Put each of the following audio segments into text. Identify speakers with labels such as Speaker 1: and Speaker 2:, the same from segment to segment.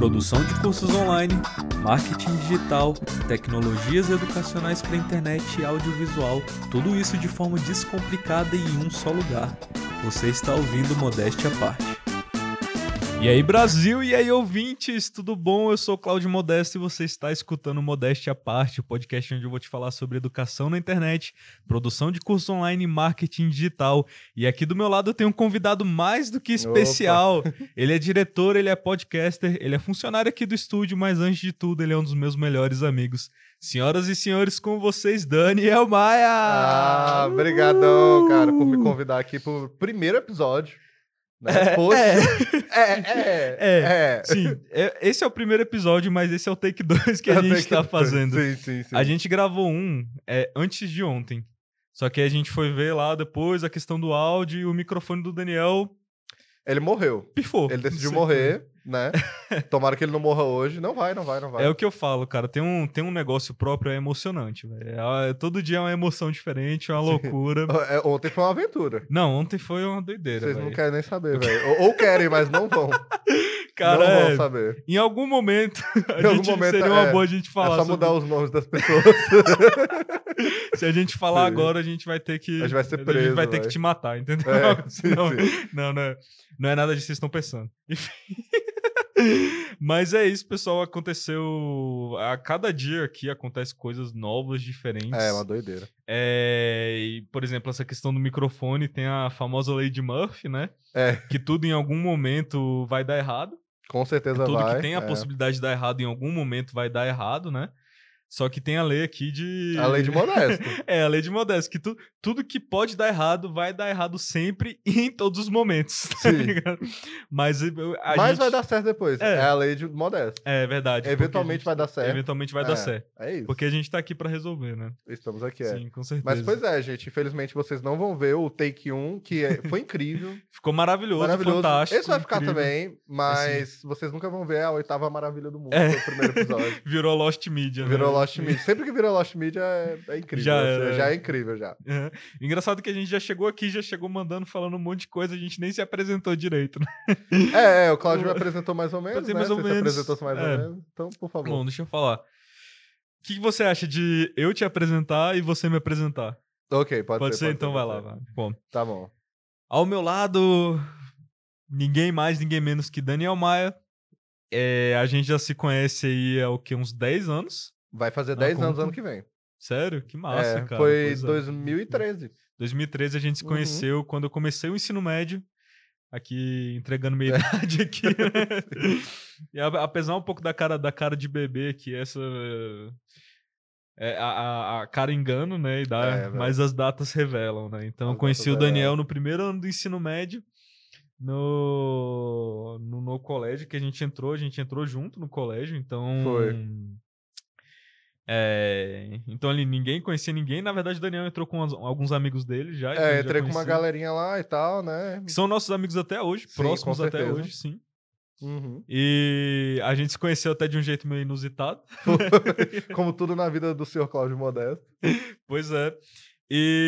Speaker 1: Produção de cursos online, marketing digital, tecnologias educacionais para internet e audiovisual, tudo isso de forma descomplicada e em um só lugar. Você está ouvindo Modéstia à Parte. E aí, Brasil, e aí, ouvintes, tudo bom? Eu sou Cláudio Modesto e você está escutando Modéstia à Parte, o podcast onde eu vou te falar sobre educação na internet, produção de cursos online e marketing digital. E aqui do meu lado eu tenho um convidado mais do que especial. Opa. Ele é diretor, ele é podcaster, ele é funcionário aqui do estúdio, mas antes de tudo, ele é um dos meus melhores amigos. Senhoras e senhores, com vocês, Daniel Maia!
Speaker 2: Ah, obrigadão, cara, por me convidar aqui pro primeiro episódio. Né? É,
Speaker 1: é, é, é, é, Sim, esse é o primeiro episódio, mas esse é o take 2 que a gente tá fazendo.
Speaker 2: Sim, sim, sim.
Speaker 1: A gente gravou um é, antes de ontem. Só que a gente foi ver lá depois a questão do áudio e o microfone do Daniel.
Speaker 2: Ele morreu.
Speaker 1: Pifou.
Speaker 2: Ele decidiu morrer né? Tomara que ele não morra hoje. Não vai, não vai, não vai.
Speaker 1: É o que eu falo, cara. Tem um, tem um negócio próprio, é emocionante, é, todo dia é uma emoção diferente, é uma loucura.
Speaker 2: É, ontem foi uma aventura.
Speaker 1: Não, ontem foi uma doideira.
Speaker 2: Vocês véio. não querem nem saber, velho. Ou, ou, querem, mas não vão.
Speaker 1: Cara,
Speaker 2: não
Speaker 1: é,
Speaker 2: vão saber.
Speaker 1: Em algum momento, em algum momento seria uma é, boa a gente falar.
Speaker 2: É só mudar
Speaker 1: sobre...
Speaker 2: os nomes das pessoas.
Speaker 1: Se a gente falar sim. agora, a gente vai ter que.
Speaker 2: A gente vai ser preso. A gente
Speaker 1: vai ter que te matar, entendeu?
Speaker 2: É, sim,
Speaker 1: não,
Speaker 2: sim.
Speaker 1: não, não, é, não é nada disso que vocês estão pensando. Enfim. Mas é isso, pessoal. Aconteceu. A cada dia aqui acontece coisas novas, diferentes.
Speaker 2: É, uma doideira.
Speaker 1: É, e, por exemplo, essa questão do microfone tem a famosa lei de Murphy, né?
Speaker 2: É.
Speaker 1: Que tudo em algum momento vai dar errado.
Speaker 2: Com certeza
Speaker 1: tudo
Speaker 2: vai.
Speaker 1: Tudo que tem a
Speaker 2: é.
Speaker 1: possibilidade de dar errado em algum momento vai dar errado, né? Só que tem a lei aqui de.
Speaker 2: A lei de modesto.
Speaker 1: é, a lei de modesto. Que tu, tudo que pode dar errado vai dar errado sempre e em todos os momentos. Tá. Mas, a
Speaker 2: Mas
Speaker 1: gente...
Speaker 2: vai dar certo depois. É, é a lei de modesto.
Speaker 1: É verdade.
Speaker 2: Eventualmente vai dar certo.
Speaker 1: Eventualmente vai dar
Speaker 2: é,
Speaker 1: certo.
Speaker 2: É isso.
Speaker 1: Porque a gente tá aqui pra resolver, né?
Speaker 2: Estamos aqui, é.
Speaker 1: Sim, com certeza.
Speaker 2: Mas pois é, gente. Infelizmente vocês não vão ver o Take 1, que é, foi incrível.
Speaker 1: Ficou maravilhoso,
Speaker 2: maravilhoso.
Speaker 1: fantástico.
Speaker 2: Esse vai ficar
Speaker 1: incrível.
Speaker 2: também, mas vocês nunca vão ver a oitava maravilha do mundo
Speaker 1: É.
Speaker 2: no primeiro episódio.
Speaker 1: Virou Lost Media, né?
Speaker 2: Virou Lost Media. Sempre que vira Lost Media é, é incrível.
Speaker 1: Já é.
Speaker 2: já é incrível, já.
Speaker 1: É. Engraçado que a gente já chegou aqui, já chegou mandando, falando um monte de coisa, a gente nem se apresentou direito, né?
Speaker 2: É, é, o Claudio me apresentou mais ou menos, né?
Speaker 1: mais ou
Speaker 2: Você
Speaker 1: menos.
Speaker 2: apresentou mais
Speaker 1: É.
Speaker 2: ou menos. Então, por favor.
Speaker 1: Bom, deixa eu falar. O que que você acha de eu te apresentar e você me apresentar?
Speaker 2: ok, pode,
Speaker 1: Pode, ser, então vai
Speaker 2: pode
Speaker 1: lá.
Speaker 2: ser.
Speaker 1: Vai. Bom,
Speaker 2: Tá bom.
Speaker 1: ao meu lado, ninguém mais, ninguém menos que Daniel Maia. É, a gente já se conhece aí há o que, uns 10 anos?
Speaker 2: Vai fazer
Speaker 1: Ah,
Speaker 2: 10 anos
Speaker 1: conta.
Speaker 2: ano que vem.
Speaker 1: Sério? Que massa,
Speaker 2: é,
Speaker 1: cara.
Speaker 2: foi
Speaker 1: Pois é.
Speaker 2: 2013.
Speaker 1: 2013 a gente se
Speaker 2: Uhum.
Speaker 1: conheceu quando eu comecei o ensino médio. Aqui, entregando minha idade aqui. né? e apesar um pouco da cara, da cara de bebê, que essa... é, a, a- cara engano, né? E dá,
Speaker 2: É,
Speaker 1: mas as datas revelam, né? Então
Speaker 2: As
Speaker 1: eu conheci o Daniel
Speaker 2: revelam.
Speaker 1: no primeiro ano do ensino médio. No, no, no colégio que a gente entrou, a gente entrou junto no colégio, então...
Speaker 2: Foi.
Speaker 1: É, então ali ninguém conhecia ninguém. Na verdade, o Daniel entrou com alguns amigos dele já.
Speaker 2: É,
Speaker 1: já
Speaker 2: entrei com uma galerinha lá e tal, né?
Speaker 1: Que são nossos amigos até hoje,
Speaker 2: Sim,
Speaker 1: próximos até hoje, sim.
Speaker 2: Uhum.
Speaker 1: E a gente se conheceu até de um jeito meio inusitado.
Speaker 2: Como tudo na vida do senhor Cláudio Modesto.
Speaker 1: Pois é. E.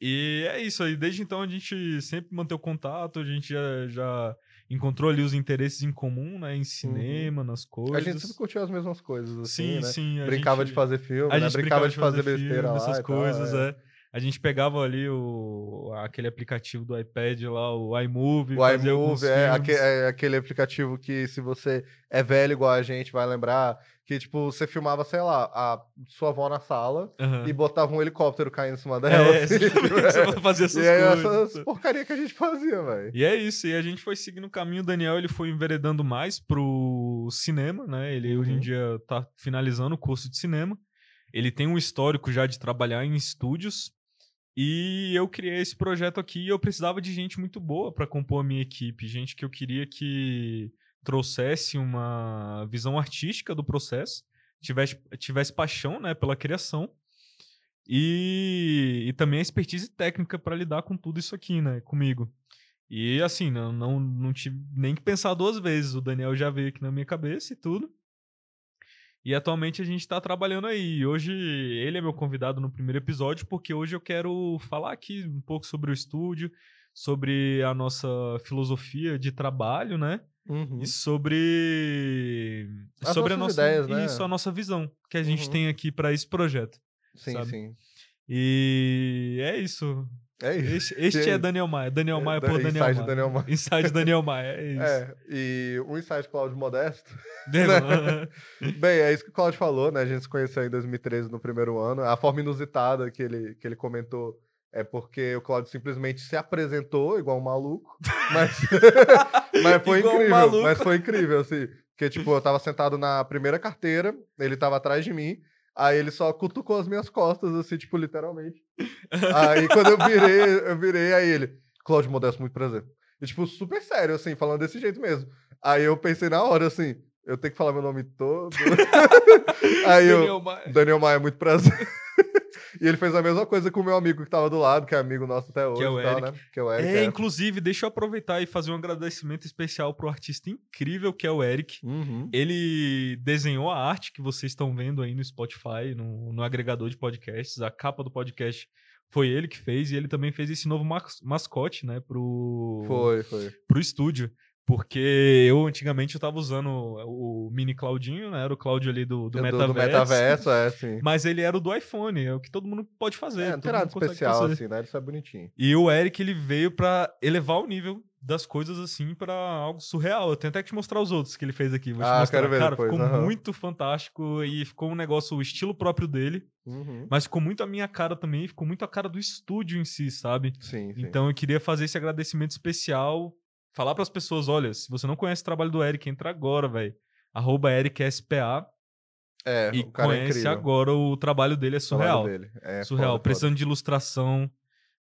Speaker 1: E é isso aí. Desde então a gente sempre manteve contato, a gente já, já encontrou ali os interesses em comum, né? Em cinema, nas coisas.
Speaker 2: Uhum. A gente sempre curtiu as mesmas coisas, assim,
Speaker 1: sim,
Speaker 2: né?
Speaker 1: sim.
Speaker 2: Brincava
Speaker 1: gente-
Speaker 2: de fazer filme, né?
Speaker 1: gente
Speaker 2: Brincava de fazer,
Speaker 1: filme,
Speaker 2: besteira lá
Speaker 1: essas
Speaker 2: e tal,
Speaker 1: coisas,
Speaker 2: é.
Speaker 1: é. A gente pegava ali o, aquele aplicativo do iPad lá, o iMovie.
Speaker 2: O iMovie é, aque- é aquele aplicativo que, se você é velho igual a gente, vai lembrar que, tipo, você filmava, sei lá, a sua avó na sala
Speaker 1: Aham.
Speaker 2: e botava um helicóptero caindo em cima dela.
Speaker 1: É,
Speaker 2: assim,
Speaker 1: você fazia essas
Speaker 2: e aí,
Speaker 1: coisas.
Speaker 2: essas porcaria que a gente fazia, velho.
Speaker 1: E é isso, e a gente foi seguindo o caminho. O Daniel ele foi enveredando mais pro cinema, né? Ele hoje em
Speaker 2: Uhum.
Speaker 1: dia tá finalizando o curso de cinema. Ele tem um histórico já de trabalhar em estúdios. E eu criei esse projeto aqui e eu precisava de gente muito boa para compor a minha equipe, gente que eu queria que trouxesse uma visão artística do processo, tivesse, tivesse paixão, né, pela criação. E, e também a expertise técnica para lidar com tudo isso aqui, né, comigo. E assim, não, não, não tive nem que pensar duas vezes. O Daniel já veio aqui na minha cabeça e tudo. E atualmente a gente tá trabalhando aí. Hoje ele é meu convidado no primeiro episódio, porque hoje eu quero falar aqui um pouco sobre o estúdio, sobre a nossa filosofia de trabalho, né?
Speaker 2: Uhum.
Speaker 1: E sobre
Speaker 2: As
Speaker 1: sobre a nossa
Speaker 2: ideias, né?
Speaker 1: isso, a nossa visão que a gente
Speaker 2: Uhum.
Speaker 1: tem aqui para esse projeto.
Speaker 2: Sim,
Speaker 1: sabe?
Speaker 2: sim.
Speaker 1: E é isso.
Speaker 2: É isso.
Speaker 1: Este, este é Daniel Maia. Daniel
Speaker 2: É,
Speaker 1: Maia
Speaker 2: da-
Speaker 1: por Daniel
Speaker 2: Inside
Speaker 1: Maia.
Speaker 2: Daniel Maia.
Speaker 1: Inside Daniel Maia, é isso.
Speaker 2: É, e um insight Cláudio Modesto.
Speaker 1: Né?
Speaker 2: Bem, é isso que o Cláudio falou, né? A gente se conheceu em 2013 no primeiro ano. A forma inusitada que ele, que ele comentou é porque o Cláudio simplesmente se apresentou igual um maluco, mas, mas foi
Speaker 1: Igual um
Speaker 2: incrível.
Speaker 1: maluco.
Speaker 2: Mas foi incrível, assim. Porque, tipo, eu tava sentado na primeira carteira, ele tava atrás de mim, aí ele só cutucou as minhas costas, assim, tipo, literalmente. Aí quando eu virei, eu virei, aí ele, Cláudio Modesto, muito prazer. E, tipo, super sério, assim, falando desse jeito mesmo. Aí eu pensei na hora, assim, eu tenho que falar meu nome todo. aí eu,
Speaker 1: Daniel Maia.
Speaker 2: Daniel Maia, muito prazer. E ele fez a mesma coisa com o meu amigo que tava do lado, que é amigo nosso até hoje.
Speaker 1: é o
Speaker 2: e tal,
Speaker 1: Eric.
Speaker 2: né? Que é o Eric.
Speaker 1: É,
Speaker 2: é.
Speaker 1: inclusive, deixa eu aproveitar e fazer um agradecimento especial pro artista incrível que é o Eric.
Speaker 2: Uhum.
Speaker 1: Ele desenhou a arte que vocês estão vendo aí no Spotify, no, no agregador de podcasts. A capa do podcast foi ele que fez e ele também fez esse novo mas- mascote, né, pro,
Speaker 2: Foi, foi.
Speaker 1: pro estúdio. Porque eu antigamente eu tava usando o mini Claudinho, né? Era o Cláudio ali do, do,
Speaker 2: Do-
Speaker 1: metaverso.
Speaker 2: do metaverso, é, sim.
Speaker 1: Mas ele era o do iPhone, é o que todo mundo pode fazer.
Speaker 2: É, não tem nada especial, assim, né? Ele só é bonitinho.
Speaker 1: E o Eric, ele veio pra elevar o nível das coisas, assim, pra algo surreal. Eu tenho até que te mostrar os outros que ele fez aqui. Vou te
Speaker 2: Ah,
Speaker 1: mostrar.
Speaker 2: quero ver
Speaker 1: Cara,
Speaker 2: depois,
Speaker 1: ficou
Speaker 2: aham.
Speaker 1: muito fantástico e ficou um negócio, o estilo próprio dele,
Speaker 2: Uhum.
Speaker 1: mas ficou muito a minha cara também, ficou muito a cara do estúdio em si, sabe?
Speaker 2: Sim, sim.
Speaker 1: Então eu queria fazer esse agradecimento especial, falar pras pessoas, olha, se você não conhece o trabalho do Eric, entra agora, velho. Arroba EricSPA
Speaker 2: é,
Speaker 1: e
Speaker 2: o cara é
Speaker 1: conhece
Speaker 2: incrível.
Speaker 1: agora, o trabalho dele é surreal.
Speaker 2: dele. É
Speaker 1: surreal,
Speaker 2: foda, foda.
Speaker 1: precisando de ilustração,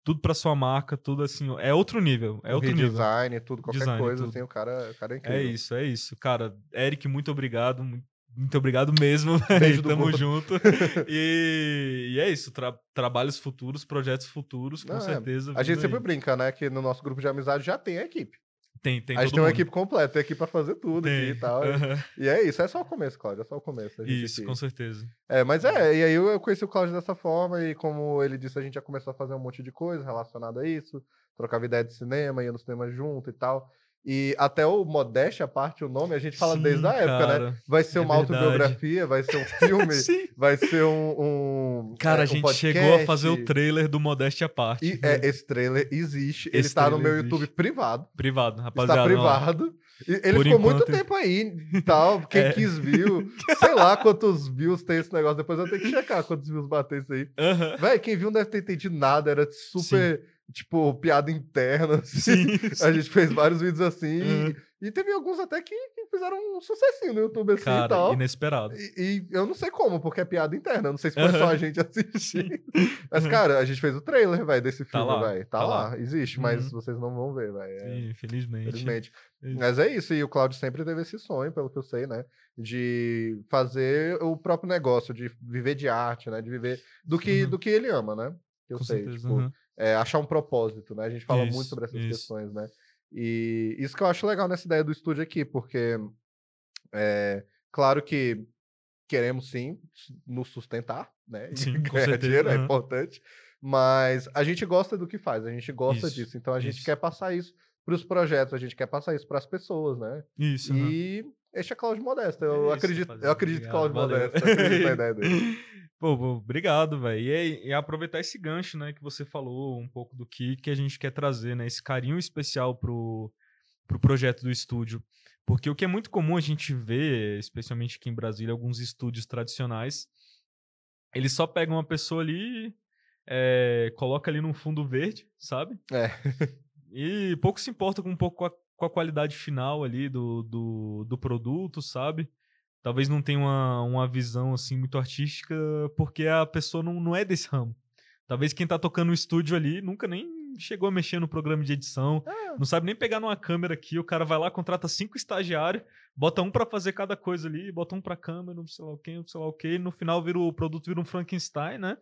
Speaker 1: tudo pra sua marca, tudo assim, é outro nível, é outro nível.
Speaker 2: redesign, tudo, qualquer
Speaker 1: Design,
Speaker 2: coisa,
Speaker 1: tudo.
Speaker 2: assim, o cara, o cara é incrível.
Speaker 1: É isso, é isso. Cara, Eric, muito obrigado. mu- Muito obrigado mesmo.
Speaker 2: Beijo
Speaker 1: Tamo
Speaker 2: gordo.
Speaker 1: junto. E, e é isso. tra- trabalhos futuros, projetos futuros, com
Speaker 2: Não, é.
Speaker 1: certeza.
Speaker 2: A gente
Speaker 1: vindo
Speaker 2: sempre
Speaker 1: aí.
Speaker 2: brinca, né? Que no nosso grupo de amizade já tem a equipe.
Speaker 1: Tem, tem
Speaker 2: a gente tem uma
Speaker 1: mundo.
Speaker 2: equipe completa, tem equipe pra fazer tudo aqui
Speaker 1: Tem.
Speaker 2: e tal.
Speaker 1: Aham.
Speaker 2: E é isso, é só o começo, Cláudio, é só o começo.
Speaker 1: Isso,
Speaker 2: aqui-
Speaker 1: com certeza.
Speaker 2: É, mas é, e aí eu conheci o Cláudio dessa forma, e como ele disse, a gente já começou a fazer um monte de coisa relacionada a isso, trocava ideia de cinema, ia no cinema junto e tal. E até o Modéstia à parte, o nome, a gente fala
Speaker 1: Sim,
Speaker 2: desde a época, né?
Speaker 1: cara.
Speaker 2: Vai ser
Speaker 1: é
Speaker 2: uma
Speaker 1: verdade.
Speaker 2: autobiografia, vai ser um filme, vai ser um. um
Speaker 1: Cara,
Speaker 2: é,
Speaker 1: a
Speaker 2: um
Speaker 1: gente chegou a fazer o
Speaker 2: podcast.
Speaker 1: trailer do Modéstia à parte.
Speaker 2: E é, esse trailer existe, ele
Speaker 1: Esse
Speaker 2: tá no meu
Speaker 1: existe.
Speaker 2: YouTube privado.
Speaker 1: Privado, rapaziada.
Speaker 2: Está
Speaker 1: ó.
Speaker 2: privado. E ele
Speaker 1: Por
Speaker 2: ficou muito
Speaker 1: enquanto-
Speaker 2: tempo aí tal. Quem
Speaker 1: É.
Speaker 2: quis viu. Sei lá quantos views tem esse negócio. Depois eu tenho que checar quantos views bater isso aí.
Speaker 1: Aham.
Speaker 2: Véi, quem viu não deve ter entendido nada. Era super, tipo, piada interna. assim.
Speaker 1: Sim,
Speaker 2: A gente fez vários vídeos assim.
Speaker 1: Uhum.
Speaker 2: E, e teve alguns até que, que fizeram um sucessinho no YouTube assim e
Speaker 1: Cara,
Speaker 2: tal.
Speaker 1: inesperado.
Speaker 2: E, e eu não sei como, porque é piada interna. Não sei se foi só a gente assistir. Mas, cara, a gente fez o trailer, velho, desse
Speaker 1: Tá
Speaker 2: filme,
Speaker 1: lá,
Speaker 2: velho. Tá,
Speaker 1: tá
Speaker 2: lá.
Speaker 1: lá.
Speaker 2: Existe, mas
Speaker 1: Uhum.
Speaker 2: vocês não vão ver, velho. É. Infelizmente.
Speaker 1: Isso.
Speaker 2: Mas é isso, e o Claudio sempre teve esse sonho, pelo que eu sei, né? De fazer o próprio negócio, de viver de arte, né? De viver do que,
Speaker 1: Uhum.
Speaker 2: do que ele ama, né? Eu
Speaker 1: Com
Speaker 2: sei,
Speaker 1: certeza.
Speaker 2: tipo,
Speaker 1: aham.
Speaker 2: é, achar um propósito, né? A gente fala muito
Speaker 1: Isso,
Speaker 2: sobre essas
Speaker 1: isso.
Speaker 2: questões, né? E isso que eu acho legal nessa ideia do estúdio aqui, porque é claro que queremos sim nos sustentar, né?
Speaker 1: Sim, com
Speaker 2: ganhar
Speaker 1: certeza,
Speaker 2: dinheiro é
Speaker 1: aham.
Speaker 2: importante, mas a gente gosta do que faz, a gente gosta
Speaker 1: Isso,
Speaker 2: disso, então a gente
Speaker 1: isso.
Speaker 2: quer passar isso para os projetos, a gente quer passar isso para as pessoas, né?
Speaker 1: Isso.
Speaker 2: E este é Cláudio Modesto. Eu
Speaker 1: É
Speaker 2: acredito, eu acredito
Speaker 1: Obrigado,
Speaker 2: Cláudio. Modesto. Acredito na ideia dele.
Speaker 1: Pô, obrigado, velho. E, e aproveitar esse gancho, né, que você falou um pouco do que, que a gente quer trazer, né? Esse carinho especial pro, pro projeto do estúdio. Porque o que é muito comum a gente ver, especialmente aqui em Brasília, alguns estúdios tradicionais, eles só pegam uma pessoa ali, é, coloca ali num fundo verde, sabe?
Speaker 2: É.
Speaker 1: E pouco se importa com um pouco com a, qualidade final ali do, do, do produto, sabe? Talvez não tenha uma, uma visão assim muito artística, porque a pessoa não, não é desse ramo. Talvez quem tá tocando no estúdio ali nunca nem chegou a mexer no programa de edição,
Speaker 2: É.
Speaker 1: não sabe nem pegar numa câmera aqui, o cara vai lá, contrata cinco estagiários, bota um pra fazer cada coisa ali, bota um pra câmera, não sei lá o que, não sei lá o que, e no final vira o produto vira um Frankenstein, né?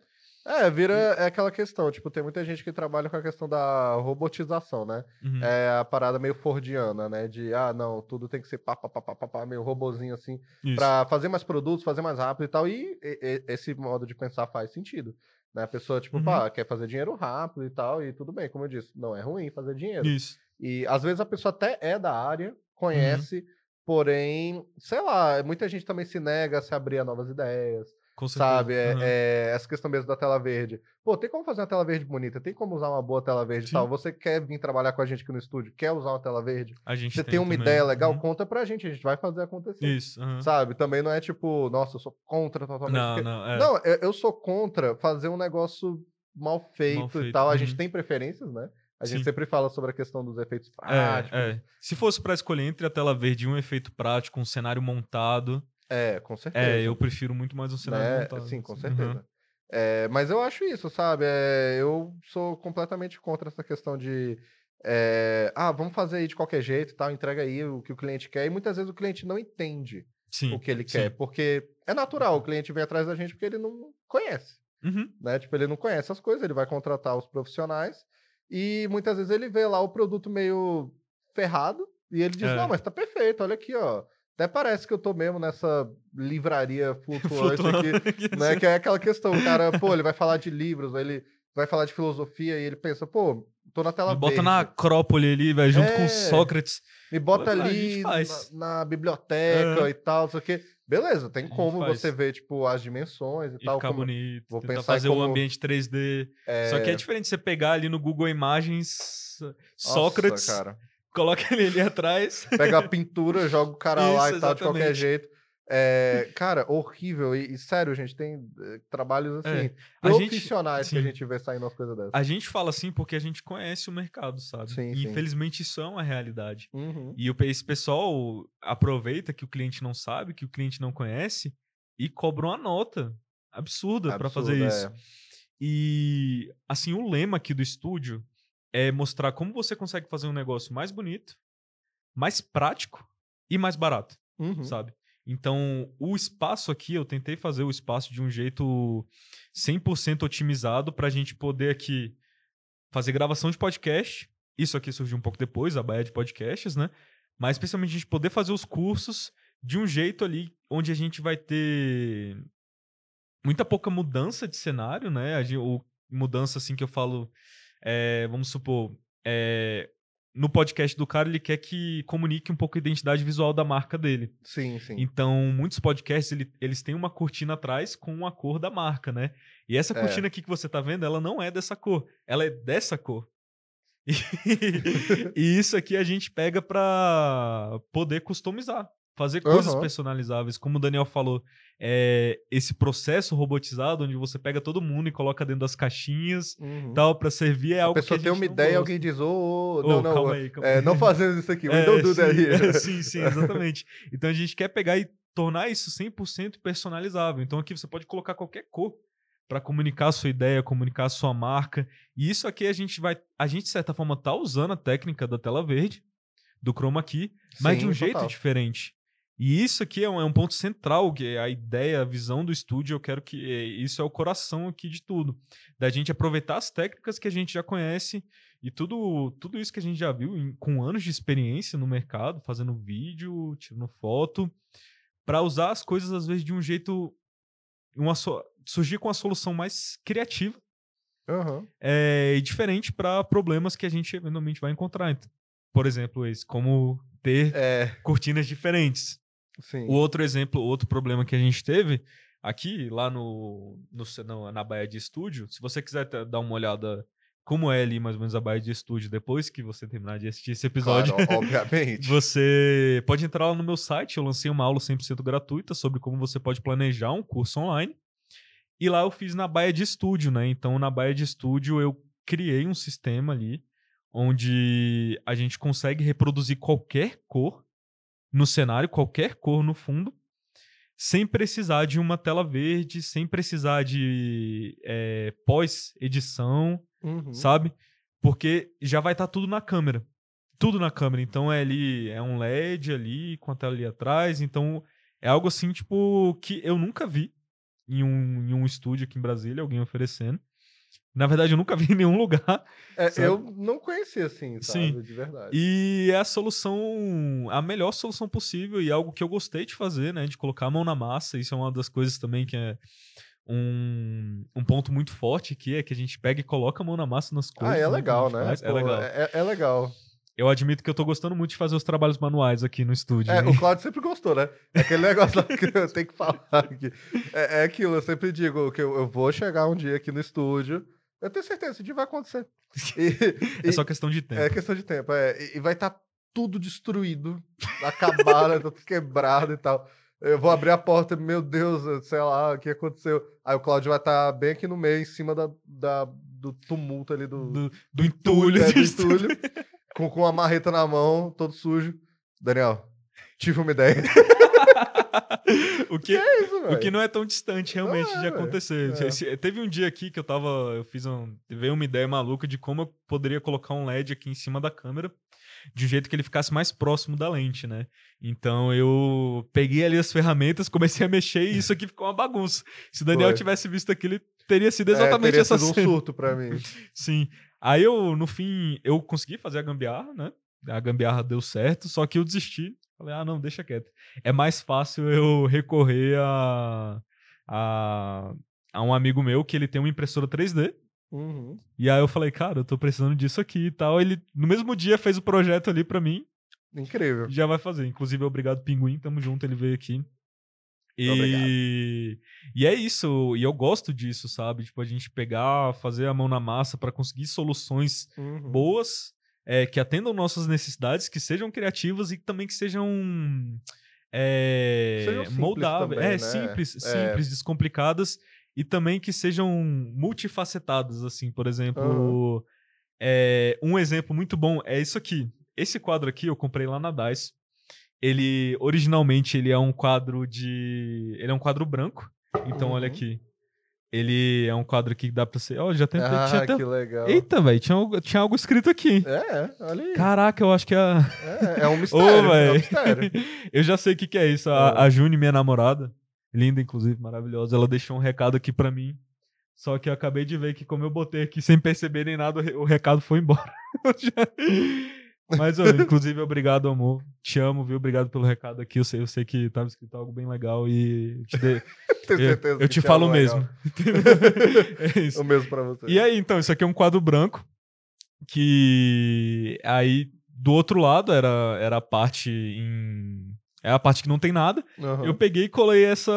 Speaker 2: É, vira é aquela questão, tipo, tem muita gente que trabalha com a questão da robotização, né?
Speaker 1: Uhum.
Speaker 2: É a parada meio fordiana, né? De, ah, não, tudo tem que ser pá, pá, pá, pá, pá, meio robozinho assim,
Speaker 1: Isso.
Speaker 2: pra fazer mais produtos, fazer mais rápido e tal. E, e- esse modo de pensar faz sentido. Né? A pessoa, tipo,
Speaker 1: Uhum.
Speaker 2: pá, quer fazer dinheiro rápido e tal, e tudo bem, como eu disse, não é ruim fazer dinheiro.
Speaker 1: Isso.
Speaker 2: E às vezes a pessoa até é da área,
Speaker 1: Uhum.
Speaker 2: conhece, porém, sei lá, muita gente também se nega a se abrir a novas ideias,
Speaker 1: Com
Speaker 2: sabe? É,
Speaker 1: Aham.
Speaker 2: é, essa questão mesmo da tela verde. Pô, tem como fazer uma tela verde bonita, tem como usar uma boa tela verde e
Speaker 1: Sim.
Speaker 2: tal. Você quer vir trabalhar com a gente aqui no estúdio, quer usar uma tela verde?
Speaker 1: A gente
Speaker 2: Você tem uma
Speaker 1: também.
Speaker 2: ideia legal,
Speaker 1: Uhum.
Speaker 2: conta pra gente, a gente vai fazer acontecer.
Speaker 1: Isso. aham.
Speaker 2: Sabe? Também não é tipo, nossa, eu sou contra totalmente.
Speaker 1: Não,
Speaker 2: porque-
Speaker 1: não. É.
Speaker 2: Não, eu, eu sou contra fazer um negócio mal feito, e
Speaker 1: feito,
Speaker 2: tal. A gente
Speaker 1: uhum.
Speaker 2: tem preferências, né? A gente
Speaker 1: Sim.
Speaker 2: sempre fala sobre a questão dos efeitos
Speaker 1: É,
Speaker 2: práticos.
Speaker 1: é. Se fosse pra escolher entre a tela verde e um efeito prático, um cenário montado,
Speaker 2: É, com certeza.
Speaker 1: é, eu prefiro muito mais um cenário
Speaker 2: né?
Speaker 1: montado.
Speaker 2: Sim, com
Speaker 1: assim.
Speaker 2: certeza.
Speaker 1: Aham.
Speaker 2: É, mas eu acho isso, sabe? É, eu sou completamente contra essa questão de. é, ah, vamos fazer aí de qualquer jeito e tal, entrega aí o que o cliente quer. E muitas vezes o cliente não entende
Speaker 1: Sim.
Speaker 2: o que ele
Speaker 1: sim.
Speaker 2: quer, porque é natural, o cliente vem atrás da gente porque ele não conhece.
Speaker 1: Uhum.
Speaker 2: né? Tipo, ele não conhece as coisas, ele vai contratar os profissionais e muitas vezes ele vê lá o produto meio ferrado e ele diz:
Speaker 1: É.
Speaker 2: Não, mas tá perfeito, olha aqui, ó. Até parece que eu tô mesmo nessa livraria flutuante aqui, né? Que é aquela questão, o cara, pô, ele vai falar de livros, ele vai falar de filosofia e ele pensa, pô, tô na tela
Speaker 1: Me bota
Speaker 2: verde.
Speaker 1: na Acrópole ali, velho, junto com
Speaker 2: É.
Speaker 1: Sócrates.
Speaker 2: Me bota ali na, na biblioteca e tal, não sei o quê. Beleza, tem como você ver, tipo, as dimensões e,
Speaker 1: E
Speaker 2: tal.
Speaker 1: ficar
Speaker 2: como-
Speaker 1: bonito.
Speaker 2: vou
Speaker 1: tentar
Speaker 2: pensar
Speaker 1: fazer o
Speaker 2: como-
Speaker 1: ambiente 3D. Só que é diferente você pegar ali no Google Imagens
Speaker 2: Nossa,
Speaker 1: Sócrates,
Speaker 2: cara.
Speaker 1: Coloca ele ali atrás.
Speaker 2: Pega a pintura, joga o cara lá
Speaker 1: Isso,
Speaker 2: e tal, de qualquer jeito. É, cara, horrível. E, e sério, gente, tem eh, trabalhos assim,
Speaker 1: É, a gente-
Speaker 2: profissionais que a gente vê saindo umas coisas dessas.
Speaker 1: A gente fala assim porque a gente conhece o mercado, sabe?
Speaker 2: Sim,
Speaker 1: e
Speaker 2: sim.
Speaker 1: infelizmente isso é uma realidade.
Speaker 2: Uhum.
Speaker 1: E o- esse pessoal aproveita que o cliente não sabe, que o cliente não conhece e cobra uma nota absurda para fazer isso.
Speaker 2: é.
Speaker 1: E assim, o lema aqui do estúdio é mostrar como você consegue fazer um negócio mais bonito, mais prático e mais barato,
Speaker 2: Uhum.
Speaker 1: sabe? Então, o espaço aqui, eu tentei fazer o espaço de um jeito 100% otimizado para a gente poder aqui fazer gravação de podcast. Isso aqui surgiu um pouco depois, a Baía de Podcasts, né? Mas especialmente a gente poder fazer os cursos de um jeito ali onde a gente vai ter muita pouca mudança de cenário, né? Ou mudança assim que eu falo, é, vamos supor, é, no podcast do cara ele quer que comunique um pouco a identidade visual da marca dele.
Speaker 2: Sim, sim.
Speaker 1: Então, muitos podcasts, ele- eles têm uma cortina atrás com a cor da marca, né? E essa
Speaker 2: É.
Speaker 1: cortina aqui que você tá vendo, ela não é dessa cor. Ela é dessa cor. E, e isso aqui a gente pega pra poder customizar. Fazer coisas
Speaker 2: Aham.
Speaker 1: personalizáveis. Como o Daniel falou, é esse processo robotizado, onde você pega todo mundo e coloca dentro das caixinhas
Speaker 2: Uhum.
Speaker 1: tal, pra servir, é
Speaker 2: a
Speaker 1: algo
Speaker 2: pessoa
Speaker 1: que a
Speaker 2: tem uma
Speaker 1: não
Speaker 2: ideia e
Speaker 1: gosta.
Speaker 2: alguém diz, ô, Ô, não, não,
Speaker 1: calma aí, calma
Speaker 2: é,
Speaker 1: aí.
Speaker 2: não fazemos isso aqui, we
Speaker 1: É, sim,
Speaker 2: here.
Speaker 1: é, sim, sim, exatamente. Então a gente quer pegar e tornar isso 100% personalizável. Então aqui você pode colocar qualquer cor para comunicar a sua ideia, comunicar a sua marca. E isso aqui a gente vai, a gente de certa forma tá usando a técnica da tela verde, do chroma key, mas de
Speaker 2: Sim,
Speaker 1: um jeito
Speaker 2: total.
Speaker 1: diferente. E isso aqui é um, é um ponto central, que é a ideia, a visão do estúdio. Eu quero que é, isso é o coração aqui de tudo, da gente aproveitar as técnicas que a gente já conhece e tudo, tudo isso que a gente já viu em- com anos de experiência no mercado, fazendo vídeo, tirando foto, para usar as coisas às vezes de um jeito, uma so- surgir com a solução mais criativa
Speaker 2: Aham.
Speaker 1: é, e diferente para problemas que a gente eventualmente vai encontrar. Então, Por exemplo, esse, como ter
Speaker 2: É,
Speaker 1: cortinas diferentes.
Speaker 2: Sim.
Speaker 1: O outro exemplo, outro problema que a gente teve aqui, lá no, no, na Baía de Estúdio, se você quiser dar uma olhada como é ali mais ou menos a Baía de Estúdio depois que você terminar de assistir esse episódio,
Speaker 2: Claro, obviamente.
Speaker 1: você pode entrar lá no meu site, eu lancei uma aula 100% gratuita sobre como você pode planejar um curso online. E lá eu fiz na Baía de Estúdio, né? Então na Baía de Estúdio eu criei um sistema ali onde a gente consegue reproduzir qualquer cor no cenário, qualquer cor no fundo, sem precisar de uma tela verde, sem precisar de eh, pós-edição,
Speaker 2: Uhum.
Speaker 1: sabe? Porque já vai estar tudo na câmera. Tudo na câmera. Então é ali, é um LED ali, com a tela ali atrás. Então é algo assim, tipo, que eu nunca vi em um, em um estúdio aqui em Brasília, alguém oferecendo. Na verdade, eu nunca vi em nenhum lugar.
Speaker 2: É, eu não conhecia assim, sabe?
Speaker 1: Sim.
Speaker 2: De verdade.
Speaker 1: E é a solução, a melhor solução possível e algo que eu gostei de fazer, né? De colocar a mão na massa. Isso é uma das coisas também que é um, um ponto muito forte aqui é que a gente pega e coloca a mão na massa nas coisas.
Speaker 2: Ah, é
Speaker 1: né,
Speaker 2: legal, né?
Speaker 1: É
Speaker 2: Pô,
Speaker 1: legal.
Speaker 2: É, é legal.
Speaker 1: Eu admito que eu tô gostando muito de fazer os trabalhos manuais aqui no estúdio.
Speaker 2: É,
Speaker 1: né?
Speaker 2: o Claudio sempre gostou, né? É aquele negócio lá que eu tenho que falar aqui. É, é aquilo, eu sempre digo que eu, eu vou chegar um dia aqui no estúdio. Eu tenho certeza, esse dia vai acontecer. E-
Speaker 1: É
Speaker 2: e-
Speaker 1: só questão de tempo.
Speaker 2: É questão de tempo, é. E, vai estar tudo destruído, acabado, tudo quebrado e tal. Eu vou abrir a porta, meu Deus, sei lá, o que aconteceu. Aí o Claudio vai estar bem aqui no meio, em cima da, da- do tumulto ali do,
Speaker 1: Do, do entulho.
Speaker 2: é, do entulho, com, com a marreta na mão, todo sujo. Daniel, tive uma ideia.
Speaker 1: o que
Speaker 2: É isso,
Speaker 1: O que não é tão distante realmente
Speaker 2: é,
Speaker 1: de acontecer.
Speaker 2: É.
Speaker 1: Teve um dia aqui que eu tava. Eu fiz um. Veio uma ideia maluca de como eu poderia colocar um LED aqui em cima da câmera. De um jeito que ele ficasse mais próximo da lente, né? Então eu peguei ali as ferramentas, comecei a mexer e isso aqui ficou uma bagunça. Se o Daniel
Speaker 2: Foi.
Speaker 1: tivesse visto aquilo, ele teria sido
Speaker 2: É,
Speaker 1: exatamente
Speaker 2: teria
Speaker 1: essa
Speaker 2: sido um
Speaker 1: cena.
Speaker 2: surto pra mim.
Speaker 1: Sim. Aí eu, no fim, eu consegui fazer a gambiarra, né? A gambiarra deu certo, só que eu desisti. Falei, ah, não, deixa quieto. É mais fácil eu recorrer a, a, a um amigo meu que ele tem uma impressora 3D.
Speaker 2: Uhum.
Speaker 1: E aí eu falei, cara, eu tô precisando disso aqui e tal. Ele, no mesmo dia, fez o projeto ali pra mim.
Speaker 2: Incrível.
Speaker 1: Já vai fazer. Inclusive, obrigado, Pinguim. Tamo junto, ele veio aqui.
Speaker 2: Obrigado.
Speaker 1: E, e é isso, e eu gosto disso, sabe? Tipo, a gente pegar, fazer a mão na massa pra conseguir soluções
Speaker 2: Uhum.
Speaker 1: boas, é, que atendam nossas necessidades, que sejam criativas e também que sejam, é,
Speaker 2: Sejam simples
Speaker 1: moldáveis.
Speaker 2: também,
Speaker 1: é,
Speaker 2: né?
Speaker 1: simples,
Speaker 2: É.
Speaker 1: simples, descomplicadas e também que sejam multifacetadas, assim, por exemplo. é, um exemplo muito bom é isso aqui. Esse quadro aqui eu comprei lá na DICE. Ele, originalmente, ele é um quadro de... Ele é um quadro branco. Então, olha
Speaker 2: Uhum.
Speaker 1: aqui. Ele é um quadro que dá pra ser... Ó, já tem...
Speaker 2: Ah,
Speaker 1: tinha até
Speaker 2: que legal.
Speaker 1: Eita, velho, tinha, algo- tinha algo escrito aqui.
Speaker 2: É, olha aí.
Speaker 1: Caraca, eu acho que a.
Speaker 2: É, é um
Speaker 1: Ô,
Speaker 2: mistério. é um mistério.
Speaker 1: eu já sei o que, que é isso.
Speaker 2: É.
Speaker 1: A, a Juni, minha namorada, linda, inclusive, maravilhosa, ela deixou um recado aqui pra mim. Só que eu acabei de ver que, como eu botei aqui sem perceber nem nada, o recado foi embora. Mas, inclusive, obrigado, amor. Te amo, viu? Obrigado pelo recado aqui. Eu sei, eu sei que tava escrito algo bem legal e te dei-
Speaker 2: Tenho
Speaker 1: eu,
Speaker 2: certeza
Speaker 1: eu te falo
Speaker 2: legal.
Speaker 1: mesmo. é isso.
Speaker 2: O mesmo pra você.
Speaker 1: E aí, então, isso aqui é um quadro branco. Que aí, do outro lado, era, era a parte em. É a parte que não tem nada.
Speaker 2: Aham.
Speaker 1: Eu peguei e colei essa.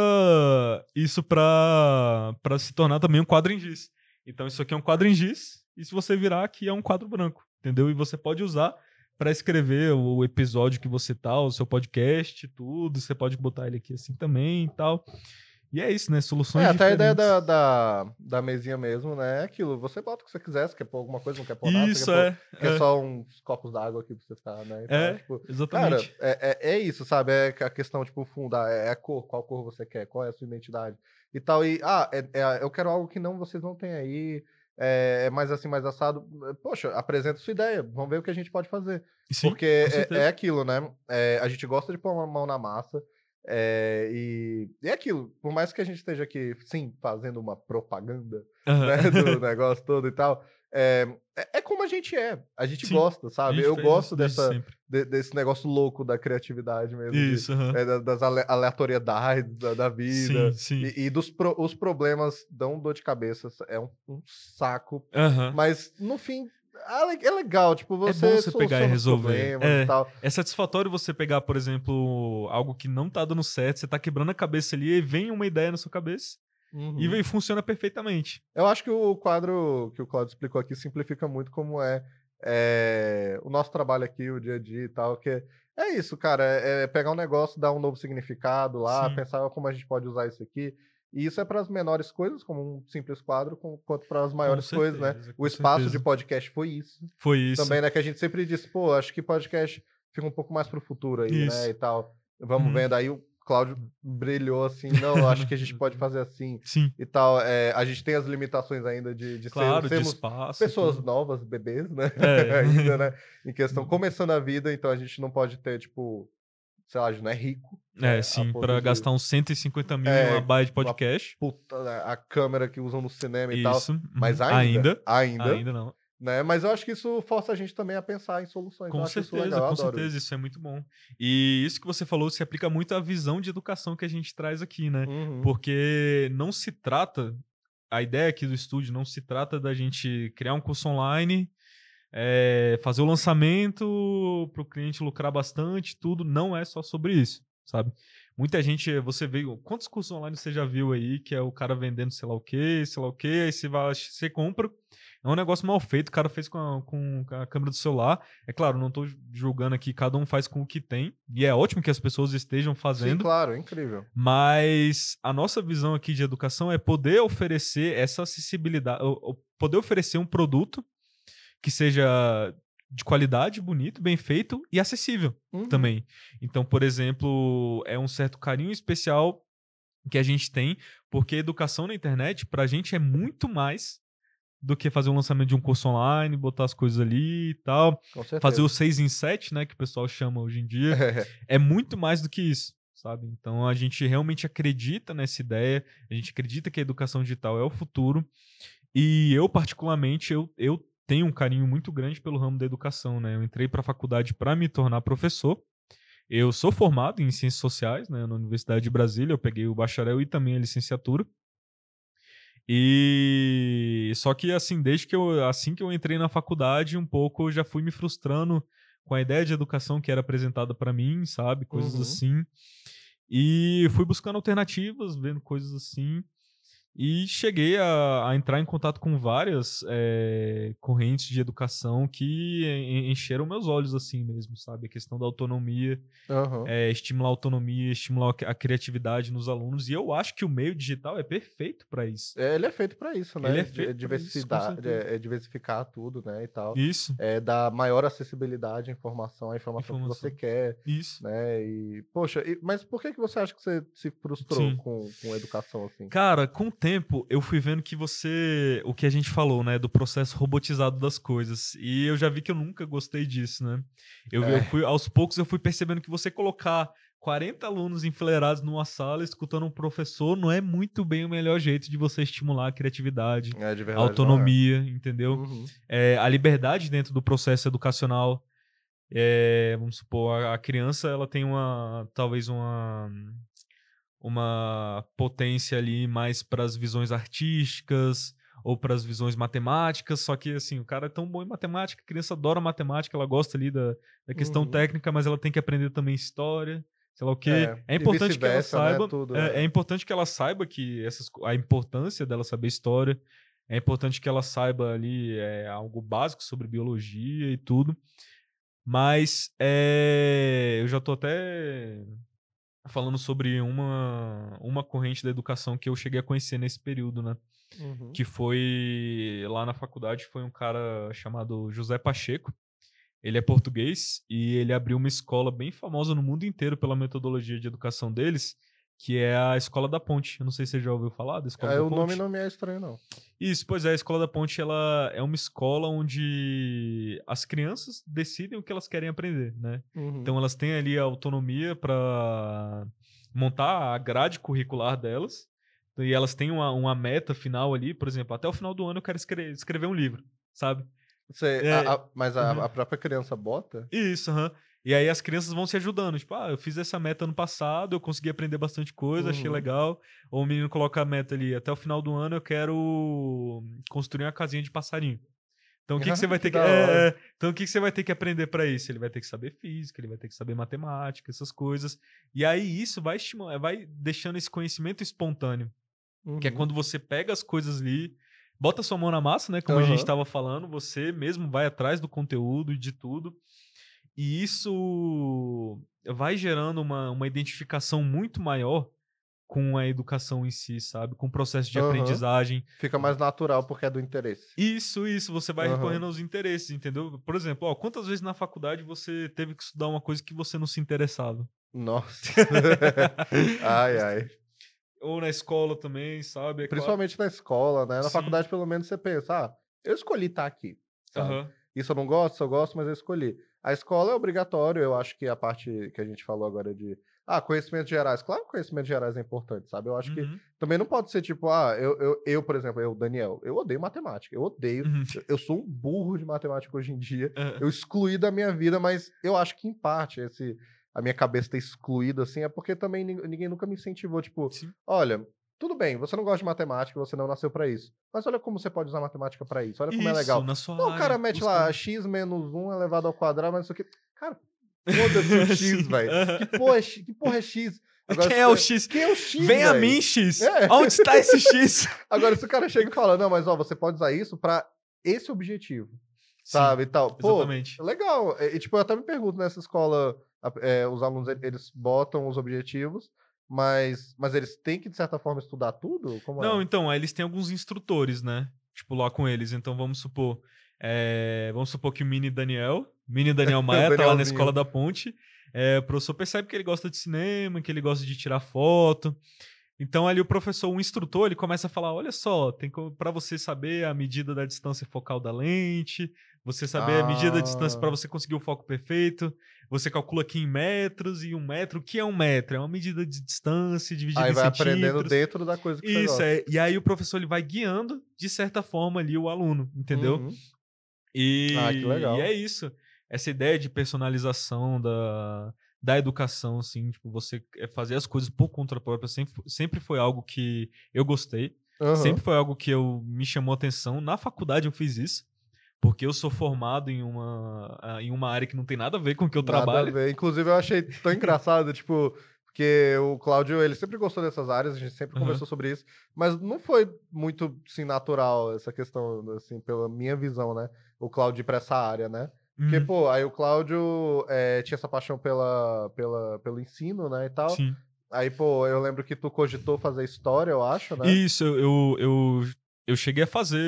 Speaker 1: Isso pra, pra se tornar também um quadro em giz. Então, isso aqui é um quadro em giz. E se você virar aqui, é um quadro branco. Entendeu? E você pode usar pra escrever o episódio que você tá, o seu podcast, tudo. Você pode botar ele aqui assim também e tal. E é isso, né? Soluções
Speaker 2: É, até a ideia
Speaker 1: diferentes.
Speaker 2: da, da, da mesinha mesmo, né? É aquilo. Você bota o que você quiser, se quer pôr alguma coisa, não quer pôr nada.
Speaker 1: Isso,
Speaker 2: você quer,
Speaker 1: é.
Speaker 2: pôr, quer
Speaker 1: é,
Speaker 2: só uns copos d'água aqui pra você ficar, né? Então,
Speaker 1: É,
Speaker 2: tipo, Cara,
Speaker 1: Exatamente.
Speaker 2: é, é, é isso, sabe? É a questão, tipo, funda, é a cor, qual cor você quer, qual é a sua identidade e tal. E, ah, é- é- eu quero algo que não vocês não têm aí, é, é mais assim, mais assado. Poxa, apresenta sua ideia, vamos ver o que a gente pode fazer.
Speaker 1: Sim,
Speaker 2: Porque é, é aquilo, né? É, a gente gosta de pôr uma mão na massa. é, e, é aquilo, por mais que a gente esteja aqui, sim, fazendo uma propaganda
Speaker 1: Aham.
Speaker 2: né, do negócio todo e tal, é, é, é como a gente é. A gente
Speaker 1: Sim,
Speaker 2: gosta, sabe? Eu gosto dessa, de- desse negócio louco da criatividade mesmo. de-
Speaker 1: Isso, aham.
Speaker 2: é, da- das ale- aleatoriedades da, da vida.
Speaker 1: Sim, sim.
Speaker 2: E, e dos pro- os problemas dão dor de cabeça. É um, um saco. Mas, no fim, é le- é legal. Tipo, você,
Speaker 1: bom você pegar e resolver. É.
Speaker 2: e tal.
Speaker 1: É satisfatório você pegar, por exemplo, algo que não tá dando certo, você tá quebrando a cabeça ali e vem uma ideia na sua cabeça
Speaker 2: Uhum.
Speaker 1: e funciona perfeitamente.
Speaker 2: Eu acho que o quadro que o Claudio explicou aqui simplifica muito como é, é, o nosso trabalho aqui, o dia a dia e tal, que é isso, cara, é, é pegar um negócio, dar um novo significado lá,
Speaker 1: Sim.
Speaker 2: pensar como a gente pode usar isso aqui. E isso é para as menores coisas, como um simples quadro, com- quanto para as maiores coisas, né?
Speaker 1: certeza,
Speaker 2: O espaço
Speaker 1: certeza.
Speaker 2: de podcast foi isso.
Speaker 1: Foi isso.
Speaker 2: Também, né? Que a gente sempre disse, pô, acho que podcast fica um pouco mais pro futuro aí,
Speaker 1: Isso.
Speaker 2: né? E tal. Vamos
Speaker 1: Uhum.
Speaker 2: vendo. Aí o Cláudio brilhou assim, não, acho que a gente pode fazer assim
Speaker 1: Sim,
Speaker 2: e tal. É, a gente tem as limitações ainda de, de ser-
Speaker 1: claro, de
Speaker 2: sermos
Speaker 1: espaço.
Speaker 2: pessoas
Speaker 1: tudo.
Speaker 2: novas, bebês, né?
Speaker 1: É.
Speaker 2: ainda, né? Em questão, começando a vida, então a gente não pode ter, tipo, sei lá, a gente não é rico. né,
Speaker 1: É,
Speaker 2: a
Speaker 1: sim, pra
Speaker 2: de-
Speaker 1: gastar uns 150 mil
Speaker 2: É,
Speaker 1: em uma baia de podcast.
Speaker 2: Puta, né, a câmera que usam no cinema e tal.
Speaker 1: Isso. uhum.
Speaker 2: Mas ainda,
Speaker 1: Ainda.
Speaker 2: ainda,
Speaker 1: Ainda não.
Speaker 2: Né? Mas eu acho que isso força a gente também a pensar em soluções.
Speaker 1: Com
Speaker 2: isso
Speaker 1: certeza,
Speaker 2: legal,
Speaker 1: com certeza, isso é muito bom. E isso que você falou se aplica muito à visão de educação que a gente traz aqui, né?
Speaker 2: Uhum.
Speaker 1: Porque não se trata, a ideia aqui do estúdio não se trata da gente criar um curso online, é, fazer o lançamento para o cliente lucrar bastante, tudo. Não é só sobre isso, sabe? Muita gente, você vê, quantos cursos online você já viu aí que é o cara vendendo sei lá o que, sei lá o que, aí você vai, você compra. É um negócio mal feito, o cara fez com a, com a câmera do celular. É claro, não estou julgando aqui, cada um faz com o que tem. E é ótimo que as pessoas estejam
Speaker 2: Sim,
Speaker 1: fazendo.
Speaker 2: claro, é incrível.
Speaker 1: Mas a nossa visão aqui de educação é poder oferecer essa acessibilidade, poder oferecer um produto que seja de qualidade, bonito, bem feito e acessível
Speaker 2: Uhum.
Speaker 1: também. Então, por exemplo, é um certo carinho especial que a gente tem, porque a educação na internet, pra gente, é muito mais do que fazer um lançamento de um curso online, botar as coisas ali e tal. Fazer o 6 em 7, né, que o pessoal chama hoje em dia é muito mais do que isso, sabe? Então a gente realmente acredita nessa ideia, a gente acredita que a educação digital é o futuro. E eu, particularmente, eu, eu tenho um carinho muito grande pelo ramo da educação, né? Eu entrei para a faculdade para me tornar professor. Eu sou formado em ciências sociais, né, na Universidade de Brasília, eu peguei o bacharel e também a licenciatura. E só que assim, desde que eu assim que eu entrei na faculdade, um pouco eu já fui me frustrando com a ideia de educação que era apresentada para mim, sabe? Coisas
Speaker 2: Uhum.
Speaker 1: assim. E fui buscando alternativas, vendo coisas assim. E cheguei a, a entrar em contato com várias eh, correntes de educação que en- encheram meus olhos assim mesmo, sabe? A questão da autonomia,
Speaker 2: Aham.
Speaker 1: é, estimular a autonomia, estimular a criatividade nos alunos. E eu acho que o meio digital é perfeito para isso.
Speaker 2: É, ele é feito pra isso, né?
Speaker 1: Ele é feito isso,
Speaker 2: diversidade,
Speaker 1: certeza.
Speaker 2: é, é diversificar tudo, né? E tal.
Speaker 1: Isso,
Speaker 2: É dar maior acessibilidade à informação, à informação, que você
Speaker 1: Informação.
Speaker 2: quer,
Speaker 1: isso.
Speaker 2: né? E, poxa, e- mas por que, que você acha que você se frustrou
Speaker 1: Sim.
Speaker 2: com, com educação assim?
Speaker 1: Cara, com o tempo eu fui vendo que você. O que a gente falou, né? Do processo robotizado das coisas. E eu já vi que eu nunca gostei disso, né? Eu, vi- eu
Speaker 2: É.
Speaker 1: fui, aos poucos eu fui percebendo que você colocar 40 alunos enfileirados numa sala escutando um professor não é muito bem o melhor jeito de você estimular a criatividade,
Speaker 2: É, de
Speaker 1: a
Speaker 2: verdade.
Speaker 1: autonomia,
Speaker 2: não
Speaker 1: entendeu?
Speaker 2: é. Uhum.
Speaker 1: é, a liberdade dentro do processo educacional. É, vamos supor, a, a criança ela tem uma talvez uma uma potência ali mais para as visões artísticas ou para as visões matemáticas, só que assim, o cara é tão bom em matemática, a criança adora matemática, ela gosta ali da, da questão
Speaker 2: Uhum.
Speaker 1: técnica, mas ela tem que aprender também história, sei lá o quê.
Speaker 2: É,
Speaker 1: É, importante que ela
Speaker 2: né,
Speaker 1: saiba,
Speaker 2: tudo,
Speaker 1: é,
Speaker 2: é.
Speaker 1: é importante que ela saiba que essas, a importância dela saber história, é importante que ela saiba ali é, algo básico sobre biologia e tudo. Mas é, eu já tô até falando sobre uma, uma corrente da educação que eu cheguei a conhecer nesse período, né?
Speaker 2: Uhum.
Speaker 1: Que foi lá na faculdade, foi um cara chamado José Pacheco. Ele é português e ele abriu uma escola bem famosa no mundo inteiro pela metodologia de educação deles, que é a Escola da Ponte. Eu não sei se você já ouviu falar da Escola
Speaker 2: É,
Speaker 1: da
Speaker 2: o
Speaker 1: Ponte.
Speaker 2: nome não me é estranho, não.
Speaker 1: Isso, pois é, a Escola da Ponte ela é uma escola onde as crianças decidem o que elas querem aprender, né?
Speaker 2: Uhum.
Speaker 1: Então elas têm ali a autonomia para montar a grade curricular delas. E elas têm uma, uma meta final ali, por exemplo, até o final do ano eu quero escre- escrever um livro, sabe?
Speaker 2: Você-
Speaker 1: é,
Speaker 2: a- a- mas a,
Speaker 1: uhum.
Speaker 2: a própria criança bota?
Speaker 1: Isso, aham. E aí as crianças vão se ajudando. Tipo, ah, eu fiz essa meta ano passado, eu consegui aprender bastante coisa, achei
Speaker 2: Uhum.
Speaker 1: legal. Ou o menino coloca a meta ali, até o final do ano eu quero construir uma casinha de passarinho. Então o que, que você vai ter que. é, é, então o que, que você vai ter que aprender para isso? Ele vai ter que saber física, ele vai ter que saber matemática, essas coisas. E aí isso vai estimular, vai deixando esse conhecimento espontâneo. Que é
Speaker 2: Uhum.
Speaker 1: quando você pega as coisas ali, bota sua mão na massa, né? Como a gente estava falando, você mesmo vai atrás do conteúdo e de tudo. E isso vai gerando uma, uma identificação muito maior com a educação em si, sabe? Com o processo de
Speaker 2: Aham.
Speaker 1: aprendizagem.
Speaker 2: Fica mais natural porque é do interesse.
Speaker 1: Isso, isso, você vai
Speaker 2: Aham.
Speaker 1: recorrendo aos interesses, entendeu? Por exemplo, ó, quantas vezes na faculdade você teve que estudar uma coisa que você não se interessava?
Speaker 2: Nossa. ai, ai.
Speaker 1: Ou na escola também, sabe? É claro-
Speaker 2: Principalmente na escola, né? Na
Speaker 1: Sim.
Speaker 2: faculdade, pelo menos, você pensa, ah, eu escolhi estar aqui.
Speaker 1: Aham.
Speaker 2: Isso eu não gosto, isso eu gosto, mas eu escolhi. A escola é obrigatório, eu acho que a parte que a gente falou agora de ah, conhecimentos gerais. Claro que conhecimentos gerais é importante, sabe? Eu acho que
Speaker 1: Uhum.
Speaker 2: também não pode ser tipo, ah, eu, eu, eu, por exemplo, eu, Daniel, eu odeio matemática. Eu odeio.
Speaker 1: Uhum.
Speaker 2: Eu- Eu sou um burro de matemática hoje em dia.
Speaker 1: É.
Speaker 2: Eu excluí da minha vida, mas eu acho que em parte esse a minha cabeça ter excluído assim é porque também nin- ninguém nunca me incentivou, tipo,
Speaker 1: Sim.
Speaker 2: olha, tudo bem, você não gosta de matemática, você não nasceu pra isso. Mas olha como você pode usar matemática pra isso. Olha como é
Speaker 1: Isso,
Speaker 2: legal.
Speaker 1: na sua
Speaker 2: Não, o cara mete
Speaker 1: busca-
Speaker 2: lá x menos 1 elevado ao quadrado, mas isso aqui. Cara, foda-se o x,
Speaker 1: Sim.
Speaker 2: velho. Que porra é x? Que porra é x?
Speaker 1: Quem
Speaker 2: se
Speaker 1: é o X?
Speaker 2: Quem é o x?
Speaker 1: Vem a
Speaker 2: velho?
Speaker 1: mim, X!
Speaker 2: É.
Speaker 1: Onde está esse X?
Speaker 2: Agora, se o cara chega e fala, não, mas ó, você pode usar isso pra esse objetivo, sabe? E tal. Pô,
Speaker 1: Exatamente.
Speaker 2: legal. E, tipo, eu até me pergunto nessa escola, a- é, os alunos, eles botam os objetivos, mas, mas eles têm que, de certa forma, estudar tudo? Como
Speaker 1: Não,
Speaker 2: é?
Speaker 1: então, eles têm alguns instrutores, né? Tipo, lá com eles. Então, vamos supor. é, vamos supor que o Mini Daniel, Mini Daniel Maia, tá lá na escola da ponte. É, o professor percebe que ele gosta de cinema, que ele gosta de tirar foto. Então, ali o professor, o instrutor, ele começa a falar: olha só, tem para você saber a medida da distância focal da lente, você saber a medida da distância
Speaker 2: Ah.
Speaker 1: para você conseguir o foco perfeito. Você calcula aqui em metros e um metro. O que é um metro? É uma medida de distância dividida
Speaker 2: Aí
Speaker 1: em
Speaker 2: vai aprendendo
Speaker 1: centímetros.
Speaker 2: dentro da coisa que você
Speaker 1: Isso,
Speaker 2: gosta.
Speaker 1: é. E aí o professor ele vai guiando, de certa forma, ali o aluno, entendeu?
Speaker 2: Uhum.
Speaker 1: E,
Speaker 2: Ah, que legal.
Speaker 1: e é isso. Essa ideia de personalização da, da educação, assim, tipo, você é, fazer as coisas por conta própria sempre, sempre foi algo que eu gostei.
Speaker 2: Aham.
Speaker 1: Sempre foi algo que eu, me chamou atenção. Na faculdade eu fiz isso. Porque eu sou formado em uma, ah, em uma área que não tem nada a ver com o que eu
Speaker 2: Nada a
Speaker 1: trabalho.
Speaker 2: ver. Inclusive, eu achei tão engraçado, tipo, porque o Cláudio, ele sempre gostou dessas áreas, a gente sempre
Speaker 1: Aham.
Speaker 2: conversou sobre isso, mas não foi muito, assim, natural essa questão, assim, pela minha visão, né? O Cláudio ir pra essa área, né? Porque,
Speaker 1: Uhum,
Speaker 2: pô, aí o Cláudio eh, tinha essa paixão pela, pela, pelo ensino, né, e tal.
Speaker 1: sim.
Speaker 2: Aí, pô, eu lembro que tu cogitou fazer história, eu acho, né?
Speaker 1: Isso, eu, eu, eu, cheguei a fazer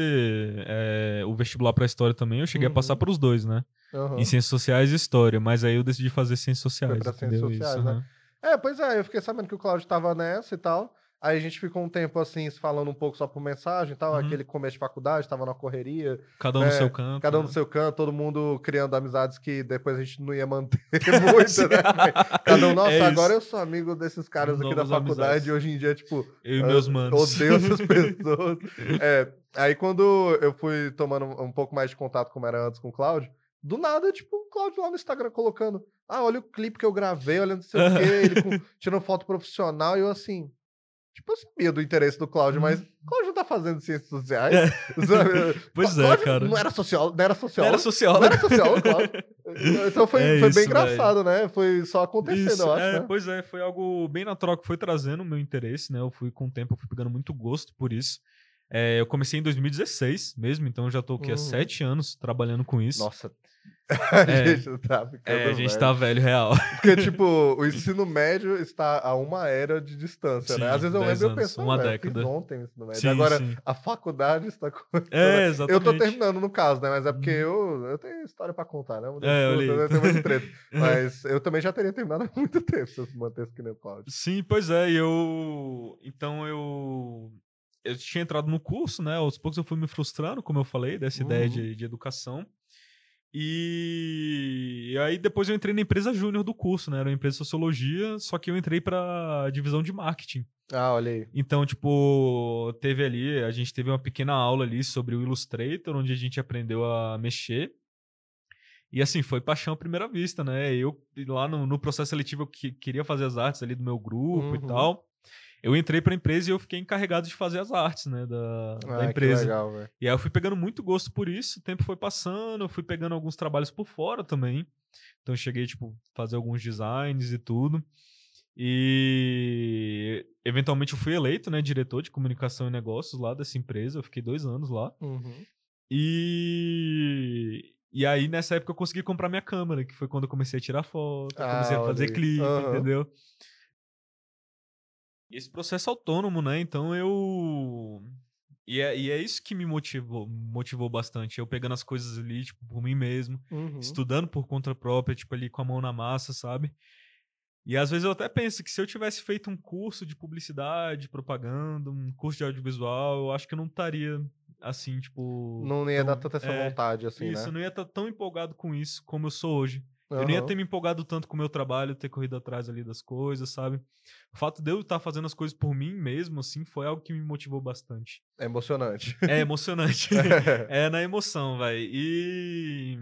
Speaker 1: é, o vestibular para história também. Eu cheguei a passar
Speaker 2: Uhum.
Speaker 1: para os dois, né?
Speaker 2: Aham.
Speaker 1: Em ciências sociais e história. Mas aí eu decidi fazer ciências sociais.
Speaker 2: pra ciências sociais,
Speaker 1: Isso,
Speaker 2: né?
Speaker 1: aham.
Speaker 2: É, pois é, eu fiquei sabendo que o Cláudio tava nessa e tal. Aí a gente ficou um tempo assim, se falando um pouco só por mensagem e tal.
Speaker 1: Uhum.
Speaker 2: Aquele começo de faculdade, tava na correria,
Speaker 1: Cada um
Speaker 2: É,
Speaker 1: no seu canto.
Speaker 2: cada um
Speaker 1: né?
Speaker 2: no seu canto, todo mundo criando amizades que depois a gente não ia manter muito, né? Cada um, nossa,
Speaker 1: É
Speaker 2: agora eu sou amigo desses caras aqui da faculdade
Speaker 1: amizades.
Speaker 2: e hoje em dia, tipo,
Speaker 1: Eu e meus
Speaker 2: eu
Speaker 1: manos.
Speaker 2: odeio essas pessoas. É, aí quando eu fui tomando um pouco mais de contato como era antes com o Cláudio, do nada, tipo, o Cláudio lá no Instagram colocando, ah, olha o clipe que eu gravei, olha não sei o quê, ele com- tirando foto profissional, e eu assim, tipo, eu sabia do interesse do Cláudio, mas
Speaker 1: Uhum.
Speaker 2: o Cláudio não tá fazendo ciências sociais, sabe?
Speaker 1: Pois é,
Speaker 2: Cláudio
Speaker 1: cara.
Speaker 2: Não era sociólogo, não era
Speaker 1: Era
Speaker 2: sociólogo. Não era sociólogo, Cláudio. Então foi,
Speaker 1: É
Speaker 2: foi
Speaker 1: isso,
Speaker 2: bem engraçado, né? Foi só acontecendo,
Speaker 1: Isso,
Speaker 2: eu acho,
Speaker 1: é,
Speaker 2: né?
Speaker 1: Pois é, foi algo bem natural que foi trazendo o meu interesse, né? Eu fui com o tempo, eu fui pegando muito gosto por isso. É, eu comecei em 2016 mesmo, então eu já tô aqui há
Speaker 2: Uhum.
Speaker 1: sete anos trabalhando com isso.
Speaker 2: Nossa, a
Speaker 1: É.
Speaker 2: gente tá ficando
Speaker 1: é, a gente
Speaker 2: velho.
Speaker 1: tá velho real.
Speaker 2: Porque, tipo, o ensino médio está a uma era de distância, né?
Speaker 1: Sim,
Speaker 2: Às vezes eu
Speaker 1: 10
Speaker 2: lembro e eu penso,
Speaker 1: uma
Speaker 2: "Ah, velho, eu
Speaker 1: década."
Speaker 2: ontem o ensino médio.
Speaker 1: Sim,
Speaker 2: Agora,
Speaker 1: sim.
Speaker 2: a faculdade está.
Speaker 1: É,
Speaker 2: Eu
Speaker 1: exatamente.
Speaker 2: tô terminando, no caso, né? Mas é porque
Speaker 1: Uhum.
Speaker 2: eu, eu tenho história pra contar, né? Eu
Speaker 1: É,
Speaker 2: eu
Speaker 1: aí.
Speaker 2: tenho muito treta. Mas eu também já teria terminado há muito tempo se eu mantesse que nem o Cláudio.
Speaker 1: Sim, pois é, e eu. Então eu. Eu tinha entrado no curso, né? Aos poucos eu fui me frustrando, como eu falei, dessa ideia
Speaker 2: Uhum.
Speaker 1: de, de educação. E... e aí depois eu entrei na empresa júnior do curso, né? Era uma empresa de sociologia, só que eu entrei pra divisão de marketing.
Speaker 2: Ah, olha aí.
Speaker 1: Então, tipo, teve ali, a gente teve uma pequena aula ali sobre o Illustrator, onde a gente aprendeu a mexer. E assim, foi paixão à primeira vista, né? Eu, lá no, no processo seletivo, eu que- queria fazer as artes ali do meu grupo e
Speaker 2: Uhum.
Speaker 1: tal. Eu entrei pra empresa e eu fiquei encarregado de fazer as artes, né? Da, da
Speaker 2: Ah, que
Speaker 1: empresa.
Speaker 2: legal.
Speaker 1: E aí eu fui pegando muito gosto por isso, o tempo foi passando, eu fui pegando alguns trabalhos por fora também. Então eu cheguei, tipo, fazer alguns designs e tudo. E eventualmente eu fui eleito, né, diretor de comunicação e negócios lá dessa empresa. Eu fiquei dois anos lá.
Speaker 2: Uhum.
Speaker 1: E, e aí nessa época eu consegui comprar minha câmera, que foi quando eu comecei a tirar foto,
Speaker 2: Ah,
Speaker 1: comecei a fazer clipe,
Speaker 2: Aham.
Speaker 1: entendeu? E esse processo autônomo, né? Então eu. E é, e é isso que me motivou, motivou bastante. Eu pegando as coisas ali, tipo, por mim mesmo,
Speaker 2: Uhum.
Speaker 1: estudando por conta própria, tipo, ali com a mão na massa, sabe? E às vezes eu até penso que se eu tivesse feito um curso de publicidade, propaganda, um curso de audiovisual, eu acho que eu não estaria assim, tipo.
Speaker 2: Não ia dar
Speaker 1: tão-
Speaker 2: tanta essa
Speaker 1: é,
Speaker 2: vontade, assim,
Speaker 1: isso,
Speaker 2: né?
Speaker 1: eu não ia estar tão empolgado com isso como eu sou hoje. Eu não ia ter me empolgado tanto com o meu trabalho, ter corrido atrás ali das coisas, sabe? O fato de eu estar fazendo as coisas por mim mesmo, assim, foi algo que me motivou bastante.
Speaker 2: É emocionante.
Speaker 1: É emocionante. é na emoção, vai. E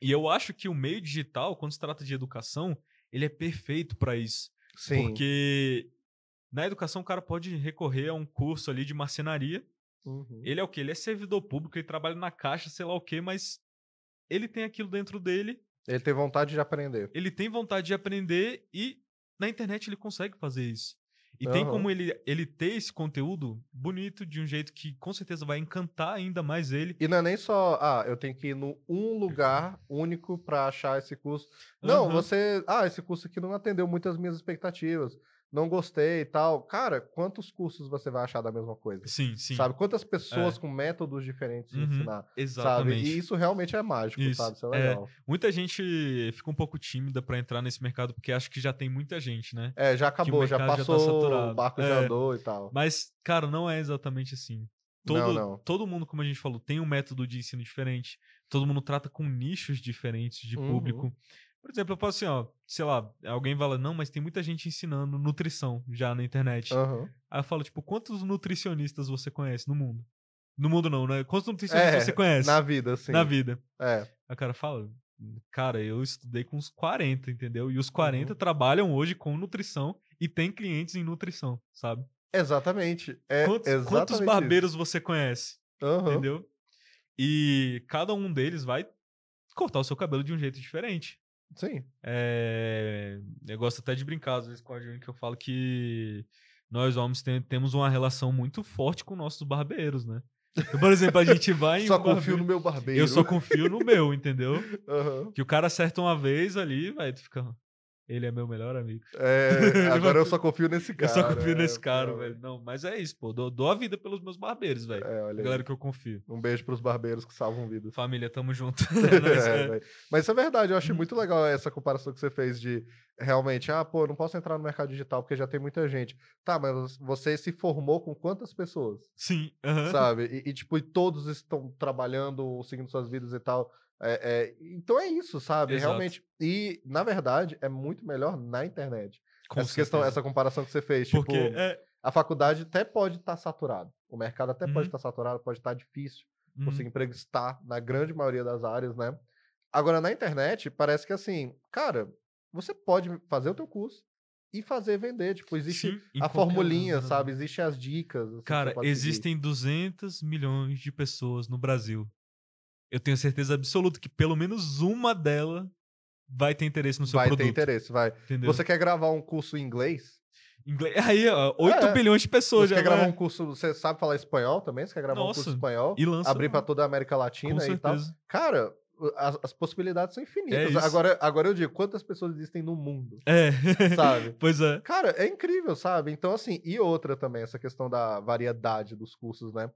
Speaker 1: e eu acho que o meio digital, quando se trata de educação, ele é perfeito para isso,
Speaker 2: Sim.
Speaker 1: porque na educação o cara pode recorrer a um curso ali de marcenaria.
Speaker 2: Uhum.
Speaker 1: Ele é o quê? Ele é servidor público, ele trabalha na caixa, sei lá o quê, mas ele tem aquilo dentro dele
Speaker 2: Ele tem vontade de aprender.
Speaker 1: ele tem vontade de aprender e na internet ele consegue fazer isso. E tem
Speaker 2: Aham.
Speaker 1: como ele, ele ter esse conteúdo bonito de um jeito que com certeza vai encantar ainda mais ele.
Speaker 2: E não é nem só, ah, eu tenho que ir no um lugar único pra achar esse curso. Não,
Speaker 1: Aham.
Speaker 2: você, ah, esse curso aqui não atendeu muito as minhas expectativas. Não gostei e tal. Cara, quantos cursos você vai achar da mesma coisa?
Speaker 1: Sim, sim.
Speaker 2: Sabe? Quantas pessoas com métodos diferentes de
Speaker 1: Uhum,
Speaker 2: ensinar? Sabe?
Speaker 1: Exatamente.
Speaker 2: E isso realmente é mágico,
Speaker 1: Isso,
Speaker 2: sabe? Isso é
Speaker 1: é.
Speaker 2: legal.
Speaker 1: Muita gente fica um pouco tímida pra entrar nesse mercado porque acha que já tem muita gente, né?
Speaker 2: É, já acabou, já
Speaker 1: mercado já tá
Speaker 2: passou, o barco já
Speaker 1: É.
Speaker 2: andou e tal.
Speaker 1: Mas, cara, não é exatamente assim. Todo,
Speaker 2: Não, não.
Speaker 1: todo mundo, como a gente falou, tem um método de ensino diferente. Todo mundo trata com nichos diferentes de
Speaker 2: Uhum.
Speaker 1: Por exemplo, eu posso assim, ó, sei lá, alguém fala, não, mas tem muita gente ensinando nutrição já na internet.
Speaker 2: Aham.
Speaker 1: Aí eu falo, tipo, quantos nutricionistas você conhece no mundo? No mundo não, né? Quantos nutricionistas
Speaker 2: É,
Speaker 1: você conhece
Speaker 2: Na vida, sim.
Speaker 1: na vida?
Speaker 2: É.
Speaker 1: O cara fala, cara, eu estudei com uns 40, entendeu? E os 40
Speaker 2: Uhum.
Speaker 1: trabalham hoje com nutrição e tem clientes em nutrição, sabe?
Speaker 2: Exatamente. É
Speaker 1: quantos,
Speaker 2: exatamente
Speaker 1: quantos
Speaker 2: isso.
Speaker 1: barbeiros você conhece?
Speaker 2: Aham.
Speaker 1: Entendeu? E cada um deles vai cortar o seu cabelo de um jeito diferente.
Speaker 2: Sim.
Speaker 1: É, Eu gosto até de brincar, às vezes, com a gente, que eu falo que nós homens tem- temos uma relação muito forte com nossos barbeiros, né? Então, por exemplo, a gente vai em
Speaker 2: Só
Speaker 1: um
Speaker 2: confio no
Speaker 1: barbeiro-
Speaker 2: meu barbeiro.
Speaker 1: Eu só confio no meu, entendeu?
Speaker 2: Aham.
Speaker 1: Que o cara acerta uma vez ali, vai, tu fica. Ele é meu melhor amigo.
Speaker 2: É, agora eu só confio nesse
Speaker 1: eu
Speaker 2: cara.
Speaker 1: só confio
Speaker 2: é,
Speaker 1: nesse cara,
Speaker 2: pô.
Speaker 1: velho. Não, mas é isso, pô. Dou, dou a vida pelos meus barbeiros, velho.
Speaker 2: É, olha aí.
Speaker 1: galera que eu confio.
Speaker 2: Um beijo pros barbeiros que salvam vidas.
Speaker 1: Família, tamo junto. Mas,
Speaker 2: É,
Speaker 1: é.
Speaker 2: Mas isso é verdade, eu achei muito legal essa comparação que você fez de realmente, ah, pô, eu não posso entrar no mercado digital porque já tem muita gente. Tá, mas você se formou com quantas pessoas?
Speaker 1: Sim. aham.
Speaker 2: Sabe? E, e, tipo, e todos estão trabalhando, seguindo suas vidas e tal. É, é, então é isso, sabe?
Speaker 1: Exato.
Speaker 2: Realmente. E, na verdade, é muito melhor na internet.
Speaker 1: Com
Speaker 2: essa questão, essa comparação que você fez.
Speaker 1: Porque
Speaker 2: tipo,
Speaker 1: é.
Speaker 2: a faculdade até pode estar saturado. O mercado até pode
Speaker 1: Uhum.
Speaker 2: estar saturado, pode estar difícil.
Speaker 1: uhum,
Speaker 2: Conseguir emprego está na grande maioria das áreas, né? Agora, na internet, parece que assim, cara, você pode fazer o teu curso e fazer vender. Tipo, existe
Speaker 1: sim,
Speaker 2: a formulinha,
Speaker 1: lugar,
Speaker 2: sabe? Existem as dicas. assim,
Speaker 1: Cara,
Speaker 2: pode seguir.
Speaker 1: existem 200 milhões de pessoas no Brasil. Eu tenho certeza absoluta que pelo menos uma delas vai ter interesse no seu
Speaker 2: Vai ter
Speaker 1: produto.
Speaker 2: interesse, vai.
Speaker 1: Entendeu?
Speaker 2: Você quer gravar um curso em inglês?
Speaker 1: Inglês... Aí, ó, 8
Speaker 2: É.
Speaker 1: bilhões de pessoas
Speaker 2: Você
Speaker 1: já
Speaker 2: quer gravar
Speaker 1: vai-
Speaker 2: um curso. Você sabe falar espanhol também? Você quer gravar um curso
Speaker 1: Nossa,
Speaker 2: espanhol?
Speaker 1: E lança
Speaker 2: Abrir para toda a América Latina e tal. Cara, as, as possibilidades são infinitas.
Speaker 1: isso.
Speaker 2: agora, agora eu digo, quantas pessoas existem no mundo?
Speaker 1: É.
Speaker 2: Sabe?
Speaker 1: pois é.
Speaker 2: Cara, é incrível, sabe? Então, assim, e outra também, essa questão da variedade dos cursos, né?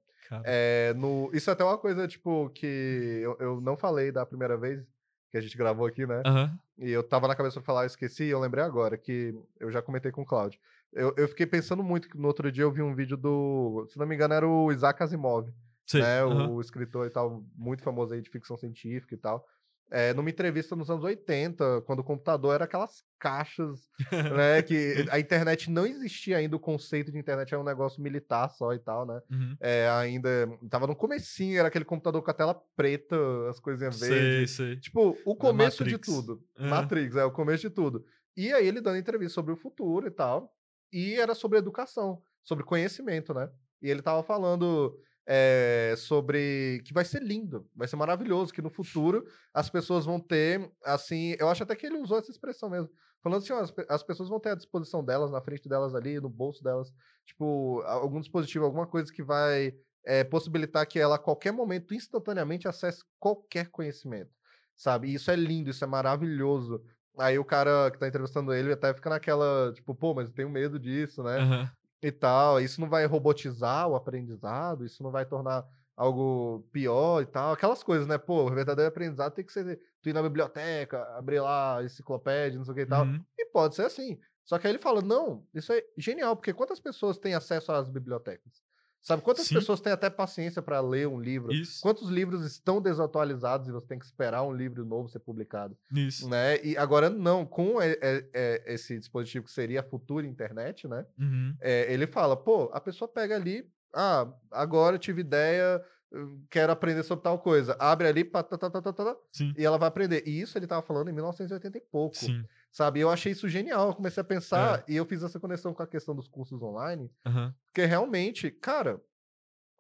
Speaker 2: É, no, isso é até uma coisa, tipo, que eu, eu não falei da primeira vez que a gente gravou aqui, né?
Speaker 1: aham.
Speaker 2: E eu tava na cabeça pra falar, eu esqueci, e eu lembrei agora, que eu já comentei com o Claudio. Eu, eu fiquei pensando muito que no outro dia eu vi um vídeo do. Se não me engano, era o Isaac Asimov,
Speaker 1: Sei.
Speaker 2: né?
Speaker 1: aham.
Speaker 2: O escritor e tal, muito famoso aí de ficção científica e tal. É, numa entrevista nos anos 80, quando o computador era aquelas caixas, né? Que a internet não existia ainda, o conceito de internet era um negócio militar só e tal, né?
Speaker 1: Uhum.
Speaker 2: É, ainda tava no comecinho, era aquele computador com a tela preta, as coisinhas
Speaker 1: Sei,
Speaker 2: verdes.
Speaker 1: sei.
Speaker 2: Tipo, o começo de tudo.
Speaker 1: É.
Speaker 2: Matrix, é o começo de tudo. E aí ele dando entrevista sobre o futuro e tal. E era sobre educação, sobre conhecimento, né? E ele tava falando é, sobre que vai ser lindo, vai ser maravilhoso, que no futuro as pessoas vão ter, assim, eu acho até que ele usou essa expressão mesmo. Falando assim, ó, as, as pessoas vão ter à disposição delas, na frente delas ali, no bolso delas, tipo, algum dispositivo, alguma coisa que vai é, possibilitar que ela a qualquer momento, instantaneamente, acesse qualquer conhecimento, sabe? E isso é lindo, isso é maravilhoso. Aí o cara que tá entrevistando ele até fica naquela, tipo, pô, mas eu tenho medo disso, né?
Speaker 1: Aham.
Speaker 2: E tal. Isso não vai robotizar o aprendizado, isso não vai tornar algo pior e tal. Aquelas coisas, né? Pô, o verdadeiro aprendizado tem que ser tu ir na biblioteca, abrir lá a enciclopédia, não sei o que e tal.
Speaker 1: Uhum.
Speaker 2: E pode ser assim. Só que aí ele fala: não, isso é genial, porque quantas pessoas têm acesso às bibliotecas? Sabe quantas
Speaker 1: Sim.
Speaker 2: pessoas têm até paciência para ler um livro?
Speaker 1: Isso.
Speaker 2: Quantos livros estão desatualizados e você tem que esperar um livro novo ser publicado?
Speaker 1: Isso.
Speaker 2: Né? E agora não, com e- e- e- esse dispositivo que seria a futura internet, né?
Speaker 1: Uhum.
Speaker 2: É, ele fala, pô, a pessoa pega ali, ah, agora eu tive ideia, eu quero aprender sobre tal coisa. Abre ali, pá, tá, tá, tá, tá, tá, tá, e ela vai aprender. E isso ele tava falando em 1980 e pouco,
Speaker 1: Sim.
Speaker 2: Sabe? Eu achei isso genial. Eu comecei a pensar e eu fiz essa conexão com a questão dos cursos online,
Speaker 1: Aham.
Speaker 2: porque realmente, cara,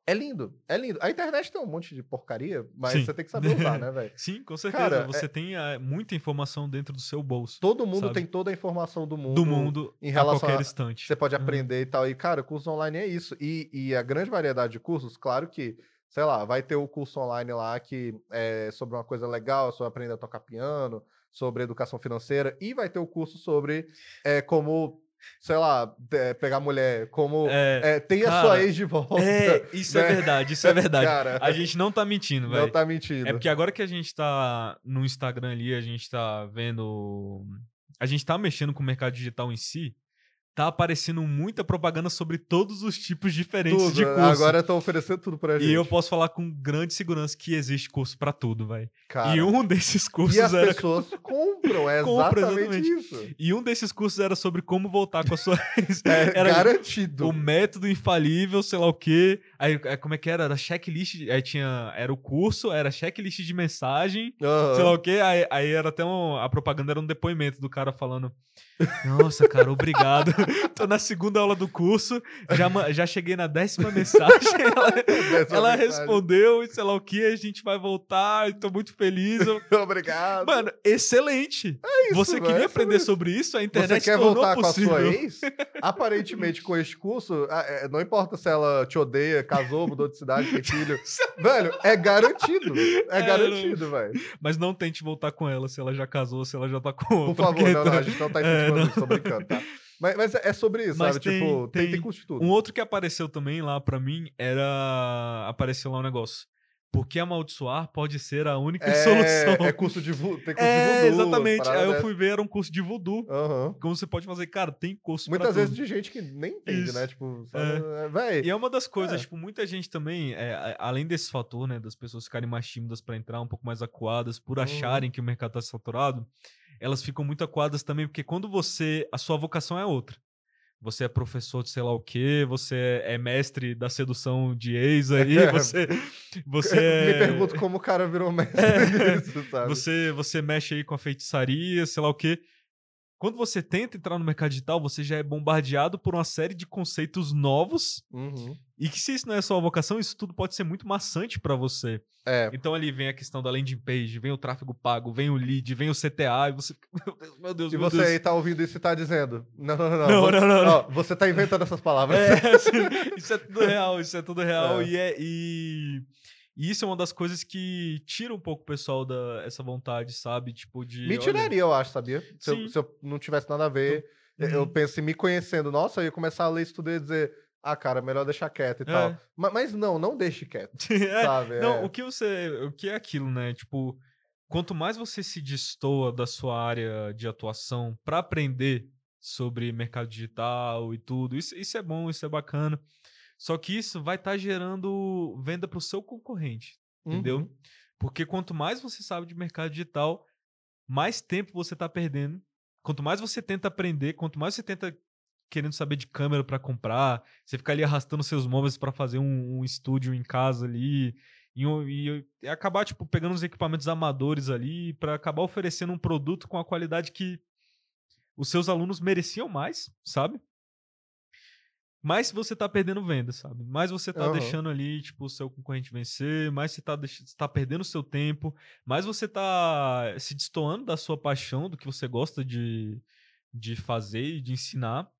Speaker 2: é lindo, é lindo. A internet tem um monte de porcaria, mas
Speaker 1: Sim.
Speaker 2: você tem que saber usar, né, velho?
Speaker 1: Sim, com certeza.
Speaker 2: Cara, é
Speaker 1: Você tem ah, muita informação dentro do seu bolso.
Speaker 2: Todo mundo
Speaker 1: Sabe?
Speaker 2: tem toda a informação do mundo.
Speaker 1: do mundo
Speaker 2: em
Speaker 1: a
Speaker 2: relação
Speaker 1: qualquer
Speaker 2: a-
Speaker 1: instante.
Speaker 2: Você pode
Speaker 1: Uhum.
Speaker 2: aprender e tal. E, cara, curso online é isso. E, e a grande variedade de cursos, claro que, sei lá, vai ter o curso online lá que é sobre uma coisa legal, sobre aprender a tocar piano, sobre educação financeira, e vai ter o curso sobre é, como, sei lá, é, pegar mulher, como
Speaker 1: É,
Speaker 2: é, ter a sua ex de volta.
Speaker 1: é, isso
Speaker 2: né?
Speaker 1: é verdade, isso é verdade.
Speaker 2: Cara,
Speaker 1: A gente não tá mentindo,
Speaker 2: não
Speaker 1: velho.
Speaker 2: tá mentindo.
Speaker 1: É porque agora que a gente tá no Instagram ali, a gente tá vendo. A gente tá mexendo com o mercado digital em si. Tá aparecendo muita propaganda sobre todos os tipos diferentes
Speaker 2: tudo.
Speaker 1: de curso.
Speaker 2: Agora estão oferecendo tudo pra gente.
Speaker 1: E eu posso falar com grande segurança que existe curso pra tudo, velho. E um desses cursos
Speaker 2: e as
Speaker 1: era.
Speaker 2: pessoas compram, é
Speaker 1: Compra,
Speaker 2: exatamente isso.
Speaker 1: E um desses cursos era sobre como voltar com a sua.
Speaker 2: É
Speaker 1: era
Speaker 2: garantido.
Speaker 1: o método infalível, sei lá o quê. Aí, aí como é que era? Era checklist. Aí tinha. Era o curso, era checklist de mensagem. Sei lá o quê. Aí, aí era até um, a propaganda era um depoimento do cara falando: Nossa, cara, obrigado. Tô na segunda aula do curso, já, já cheguei na décima mensagem. Ela,
Speaker 2: Dessa
Speaker 1: ela
Speaker 2: mensagem.
Speaker 1: respondeu sei lá o que, a gente vai voltar, tô muito feliz.
Speaker 2: Obrigado.
Speaker 1: Mano, excelente.
Speaker 2: isso,
Speaker 1: Você queria
Speaker 2: é
Speaker 1: aprender
Speaker 2: sobre
Speaker 1: sobre isso? A
Speaker 2: Você
Speaker 1: internet
Speaker 2: quer
Speaker 1: tornou
Speaker 2: voltar com a
Speaker 1: possível.
Speaker 2: sua ex? Aparentemente, com este curso, é, não importa se ela te odeia, casou, mudou de cidade, tem filho. velho, é garantido. É,
Speaker 1: É,
Speaker 2: garantido, velho.
Speaker 1: Mas não tente voltar com ela se ela já casou, se ela já tá com
Speaker 2: Por
Speaker 1: outra.
Speaker 2: favor,
Speaker 1: porque
Speaker 2: não, não, a gente não tá
Speaker 1: É,
Speaker 2: incentivando
Speaker 1: não.
Speaker 2: isso, tô brincando, tá? Mas, mas é sobre isso,
Speaker 1: Mas
Speaker 2: sabe?
Speaker 1: tem-
Speaker 2: tipo, tem, tem
Speaker 1: tem
Speaker 2: de tudo.
Speaker 1: Um outro que apareceu também lá pra mim era. Apareceu lá um negócio. Porque amaldiçoar pode ser a única solução.
Speaker 2: É, é curso de voodoo. Tem curso
Speaker 1: É,
Speaker 2: de voodoo.
Speaker 1: exatamente. Aí eu fui ver, era um curso de voodoo.
Speaker 2: Aham.
Speaker 1: Como você pode fazer, cara, tem curso
Speaker 2: Muitas vezes
Speaker 1: tudo.
Speaker 2: de gente que nem entende,
Speaker 1: Isso.
Speaker 2: né? Tipo, sabe? É. Véi,
Speaker 1: E é uma das coisas,
Speaker 2: É.
Speaker 1: tipo, muita gente também, é, além desse fator, né, das pessoas ficarem mais tímidas pra entrar, um pouco mais acuadas, por
Speaker 2: Uhum.
Speaker 1: acharem que o mercado tá saturado, elas ficam muito acuadas também, porque quando você. A sua vocação é outra. Você é professor de sei lá o quê, você é mestre da sedução de ex aí,
Speaker 2: É.
Speaker 1: você. Você é.
Speaker 2: Me pergunto como o cara virou mestre
Speaker 1: É.
Speaker 2: nisso, sabe?
Speaker 1: Você, você mexe aí com a feitiçaria, sei lá o quê. Quando você tenta entrar no mercado digital, você já é bombardeado por uma série de conceitos novos.
Speaker 2: Uhum.
Speaker 1: E que se isso não é sua vocação, isso tudo pode ser muito maçante pra você.
Speaker 2: É,
Speaker 1: Então ali vem a questão da landing page, vem o tráfego pago, vem o lead, vem o CTA, e você meu Deus, meu Deus,
Speaker 2: E
Speaker 1: meu
Speaker 2: você
Speaker 1: Deus.
Speaker 2: aí tá ouvindo isso e tá dizendo. Não, não, não. não.
Speaker 1: Não, não, não, não.
Speaker 2: Você tá inventando essas palavras.
Speaker 1: É, assim, isso é tudo real, isso é tudo real.
Speaker 2: É.
Speaker 1: E, é, e, e isso é uma das coisas que tira um pouco o pessoal da essa vontade, sabe? Tipo, de.
Speaker 2: Me
Speaker 1: olha,
Speaker 2: tiraria, eu acho, sabia? Se eu, se eu não tivesse nada a ver.
Speaker 1: Uhum.
Speaker 2: Eu penso em me conhecendo. Nossa, eu ia começar a ler isso tudo e dizer. Ah, cara, melhor deixar quieto e
Speaker 1: É.
Speaker 2: tal. Ma- Mas, não, não deixe quieto,
Speaker 1: É,
Speaker 2: sabe?
Speaker 1: Não,
Speaker 2: É.
Speaker 1: o que você. O que é aquilo, né? Tipo, quanto mais você se destoa da sua área de atuação pra aprender sobre mercado digital e tudo, isso, isso é bom, isso é bacana. Só que isso vai estar gerando venda pro seu concorrente, entendeu?
Speaker 2: Uhum.
Speaker 1: Porque quanto mais você sabe de mercado digital, mais tempo você tá perdendo. Quanto mais você tenta aprender, quanto mais você tenta querendo saber de câmera pra comprar, você fica ali arrastando seus móveis pra fazer um, um estúdio em casa ali e, e- e acabar tipo pegando os equipamentos amadores ali pra acabar oferecendo um produto com a qualidade que os seus alunos mereciam mais, sabe? Mais você tá perdendo venda, sabe? Mais você tá
Speaker 2: Aham.
Speaker 1: deixando ali, tipo, o seu concorrente vencer, mais você tá, deix- você tá perdendo o seu tempo, mais você tá se destoando da sua paixão, do que você gosta de, de fazer e de ensinar.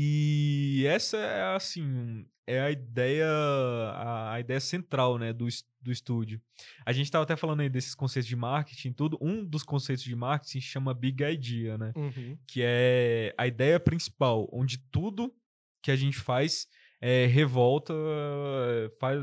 Speaker 1: E essa é, assim, é a ideia, a, a ideia central, né, do, do estúdio. A gente tava até falando aí desses conceitos de marketing tudo. Um dos conceitos de marketing chama Big Idea, né?
Speaker 2: Uhum.
Speaker 1: que é a ideia principal, onde tudo que a gente faz é, revolta, é, faz,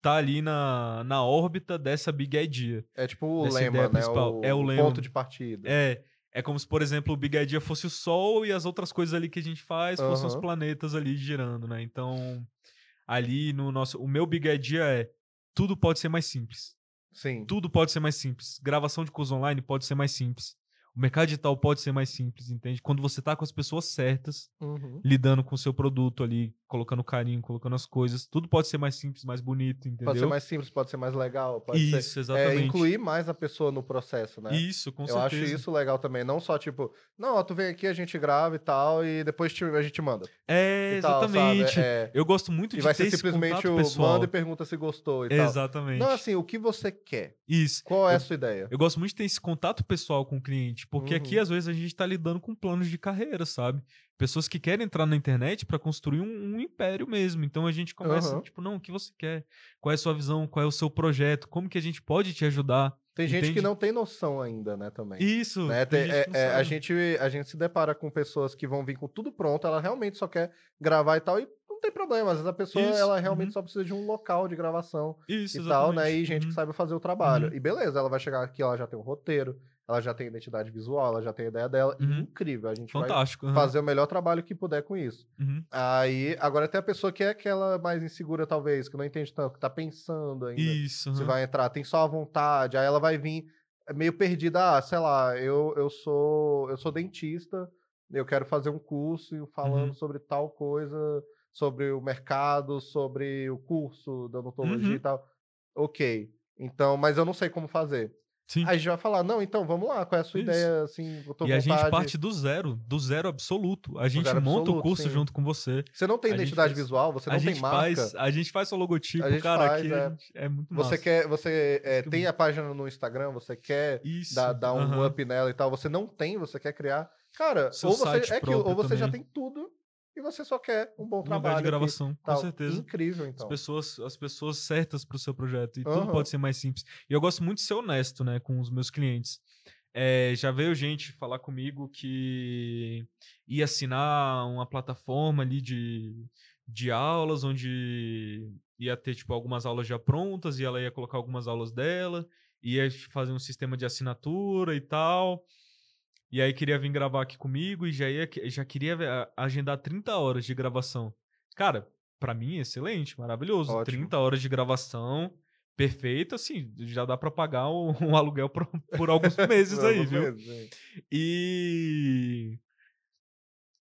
Speaker 1: tá ali na, na órbita dessa big idea.
Speaker 2: É tipo o lema, né?
Speaker 1: principal.
Speaker 2: O,
Speaker 1: É o
Speaker 2: o
Speaker 1: lema.
Speaker 2: ponto de partida.
Speaker 1: É, é como se, por exemplo, o big idea fosse o Sol e as outras coisas ali que a gente faz fossem os
Speaker 2: Aham.
Speaker 1: planetas ali girando, né? Então, ali no nosso. O meu big idea é tudo pode ser mais simples.
Speaker 2: Sim.
Speaker 1: Tudo pode ser mais simples. Gravação de curso online pode ser mais simples. O mercado digital pode ser mais simples, entende? Quando você tá com as pessoas certas,
Speaker 2: Uhum.
Speaker 1: lidando com o seu produto ali, colocando carinho, colocando as coisas, tudo pode ser mais simples, mais bonito, entendeu?
Speaker 2: Pode ser mais simples, pode ser mais legal. Pode ser,
Speaker 1: Isso,
Speaker 2: é,
Speaker 1: exatamente.
Speaker 2: incluir mais a pessoa no processo, né?
Speaker 1: Isso, com
Speaker 2: eu
Speaker 1: certeza.
Speaker 2: acho isso legal também. Não só tipo, não, ó, tu vem aqui, a gente grava e tal, e depois te- a gente manda.
Speaker 1: É,
Speaker 2: tal,
Speaker 1: exatamente.
Speaker 2: É,
Speaker 1: Eu gosto muito
Speaker 2: e
Speaker 1: de
Speaker 2: vai
Speaker 1: ter
Speaker 2: ser simplesmente o
Speaker 1: pessoal.
Speaker 2: manda e pergunta se gostou e tal.
Speaker 1: Exatamente.
Speaker 2: Não, assim, o que você quer?
Speaker 1: Isso.
Speaker 2: Qual é
Speaker 1: Eu-
Speaker 2: a sua ideia?
Speaker 1: Eu gosto muito de ter esse contato pessoal com o cliente, porque aqui
Speaker 2: Uhum.
Speaker 1: às vezes a gente tá lidando com planos de carreira, sabe? Pessoas que querem entrar na internet para construir um, um império mesmo. Então a gente começa,
Speaker 2: Aham.
Speaker 1: tipo, não, o que você quer? Qual é a sua visão? Qual é o seu projeto? Como que a gente pode te ajudar?
Speaker 2: Tem gente que não tem noção ainda, né, também.
Speaker 1: Isso.
Speaker 2: Né?
Speaker 1: tem
Speaker 2: Tem-
Speaker 1: gente
Speaker 2: é- é, a, gente, a gente se depara com pessoas que vão vir com tudo pronto, ela realmente só quer gravar e tal, e não tem problema. Às vezes a pessoa
Speaker 1: Isso,
Speaker 2: ela realmente
Speaker 1: uhum.
Speaker 2: só precisa de um local de gravação
Speaker 1: Isso,
Speaker 2: e tal, né?
Speaker 1: exatamente.
Speaker 2: E gente
Speaker 1: Uhum.
Speaker 2: que saiba fazer o trabalho.
Speaker 1: Uhum.
Speaker 2: E beleza, ela vai chegar aqui, ela já tem um roteiro, ela já tem identidade visual, ela já tem a ideia dela.
Speaker 1: Uhum.
Speaker 2: incrível, a gente
Speaker 1: Fantástico.
Speaker 2: vai
Speaker 1: aham.
Speaker 2: fazer o melhor trabalho que puder com isso.
Speaker 1: Uhum.
Speaker 2: Aí, agora tem a pessoa que é aquela mais insegura, talvez, que não entende tanto, que tá pensando ainda
Speaker 1: Isso.
Speaker 2: se
Speaker 1: aham.
Speaker 2: vai entrar, tem só a vontade, aí ela vai vir meio perdida, ah, sei lá, eu, eu sou eu sou dentista, eu quero fazer um curso falando
Speaker 1: Uhum.
Speaker 2: sobre tal coisa, sobre o mercado, sobre o curso da odontologia
Speaker 1: Uhum.
Speaker 2: e tal. Ok. Então, mas eu não sei como fazer.
Speaker 1: Sim.
Speaker 2: Aí a gente vai falar, não, então vamos lá, qual é a sua
Speaker 1: Isso.
Speaker 2: ideia, assim, eu tô
Speaker 1: E a gente parte do zero, do zero absoluto. A gente monta o
Speaker 2: absoluto,
Speaker 1: curso
Speaker 2: sim.
Speaker 1: junto com você.
Speaker 2: Você não tem
Speaker 1: a
Speaker 2: identidade
Speaker 1: faz-
Speaker 2: visual, você não tem marca.
Speaker 1: faz, a gente faz o logotipo,
Speaker 2: A gente
Speaker 1: cara,
Speaker 2: faz,
Speaker 1: aqui
Speaker 2: é.
Speaker 1: gente- é muito
Speaker 2: Você
Speaker 1: massa.
Speaker 2: quer, você é, tem a página no Instagram, você quer
Speaker 1: Isso.
Speaker 2: dar, dar um
Speaker 1: aham.
Speaker 2: up nela e tal, você não tem, você quer criar. Cara,
Speaker 1: Seu
Speaker 2: ou você é aquilo, ou você já
Speaker 1: também.
Speaker 2: tem tudo e você só quer um bom
Speaker 1: Um
Speaker 2: trabalho.
Speaker 1: de
Speaker 2: aqui,
Speaker 1: gravação, com
Speaker 2: tal.
Speaker 1: certeza.
Speaker 2: Incrível,
Speaker 1: As
Speaker 2: então.
Speaker 1: pessoas, as pessoas certas pro seu projeto. E tudo
Speaker 2: Aham.
Speaker 1: pode ser mais simples. E eu gosto muito de ser honesto, né, com os meus clientes. É, já veio gente falar comigo que ia assinar uma plataforma ali de, de aulas, onde ia ter, tipo, algumas aulas já prontas e ela ia colocar algumas aulas dela, ia fazer um sistema de assinatura e tal. E aí queria vir gravar aqui comigo e já, ia, já queria a- agendar 30 horas de gravação. Cara, pra mim, excelente, maravilhoso.
Speaker 2: Ótimo.
Speaker 1: 30 horas de gravação, perfeito, assim, já dá pra pagar um, um aluguel por, por alguns meses aí, viu?
Speaker 2: é.
Speaker 1: E.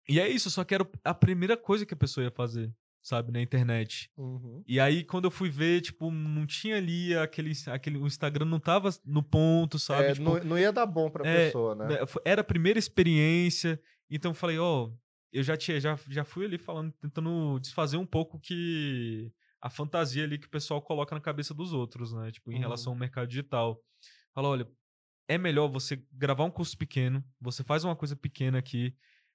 Speaker 1: E é isso, só que era a primeira coisa que a pessoa ia fazer, sabe, na internet.
Speaker 2: Uhum.
Speaker 1: E aí, quando eu fui ver, tipo, não tinha ali aquele. aquele o Instagram não tava no ponto, sabe?
Speaker 2: É,
Speaker 1: tipo,
Speaker 2: não, não ia dar bom pra
Speaker 1: é,
Speaker 2: pessoa, né?
Speaker 1: né, Era a primeira experiência, então eu falei, ó, eu já tinha, já, já fui ali falando, tentando desfazer um pouco que a fantasia ali que o pessoal coloca na cabeça dos outros, né? Tipo, em
Speaker 2: Uhum.
Speaker 1: relação ao mercado digital. Fala, olha, é melhor você gravar um curso pequeno, você faz uma coisa pequena aqui,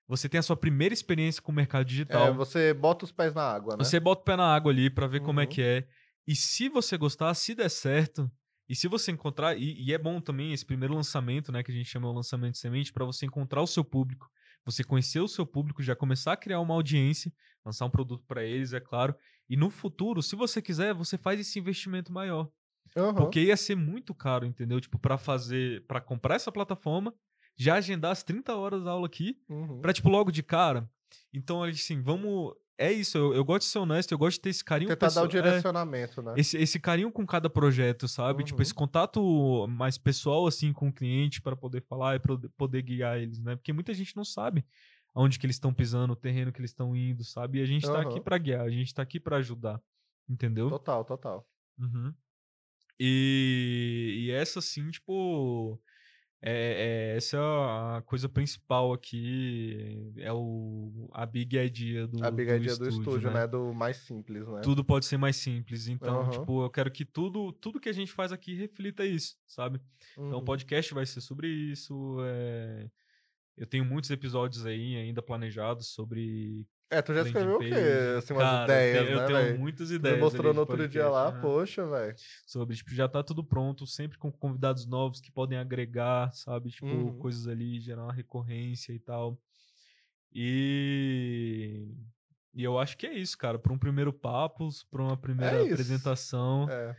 Speaker 1: você tem a sua primeira experiência com o mercado digital.
Speaker 2: É, você bota os pés na água, né?
Speaker 1: Você bota o pé na água ali pra ver como é
Speaker 2: Uhum.
Speaker 1: que é. E se você gostar, se der certo, e se você encontrar, e, e é bom também esse primeiro lançamento, né, que a gente chama o lançamento de semente, pra você encontrar o seu público, você conhecer o seu público, já começar a criar uma audiência, lançar um produto pra eles, é claro. E no futuro, se você quiser, você faz esse investimento maior.
Speaker 2: Aham.
Speaker 1: Porque ia ser muito caro, entendeu? Tipo, pra fazer, pra comprar essa plataforma, já agendar as 30 horas da aula aqui,
Speaker 2: Uhum.
Speaker 1: Pra, tipo, logo de cara. Então, assim, vamos. É isso, eu, eu gosto de ser honesto, eu gosto de ter esse carinho
Speaker 2: Tentar dar o
Speaker 1: pessoal- é,
Speaker 2: direcionamento, né?
Speaker 1: esse, esse carinho com cada projeto, sabe? Tipo,
Speaker 2: Uhum.
Speaker 1: esse contato mais pessoal, assim, com o cliente para poder falar e pra poder guiar eles, né? Porque muita gente não sabe aonde que eles estão pisando, o terreno que eles estão indo, sabe? E a gente tá aqui pra guiar, a gente tá aqui pra ajudar, entendeu?
Speaker 2: Total, total.
Speaker 1: Uhum. E, e essa, assim, tipo. É, é- essa é a coisa principal aqui. É o, a big idea do,
Speaker 2: a big
Speaker 1: do
Speaker 2: idea do
Speaker 1: estúdio,
Speaker 2: estúdio, né? Do mais simples, né?
Speaker 1: Tudo pode ser mais simples. Então,
Speaker 2: Aham.
Speaker 1: tipo, eu quero que tudo, tudo que a gente faz aqui reflita isso, sabe? Então, o
Speaker 2: Uhum.
Speaker 1: podcast vai ser sobre isso. é, Eu tenho muitos episódios aí ainda planejados sobre.
Speaker 2: É, tu já escreveu o quê? Assim, umas
Speaker 1: Cara,
Speaker 2: ideias,
Speaker 1: eu
Speaker 2: né,
Speaker 1: tenho
Speaker 2: velho?
Speaker 1: muitas
Speaker 2: Tu
Speaker 1: ideias.
Speaker 2: me mostrou no outro dia
Speaker 1: podcast,
Speaker 2: lá,
Speaker 1: né?
Speaker 2: poxa, velho.
Speaker 1: sobre, tipo, já tá tudo pronto, sempre com convidados novos que podem agregar, sabe? Tipo,
Speaker 2: Uhum.
Speaker 1: coisas ali, gerar uma recorrência e tal. E. E eu acho que é isso, cara. Para um primeiro papo, para uma primeira
Speaker 2: isso.
Speaker 1: apresentação.
Speaker 2: É.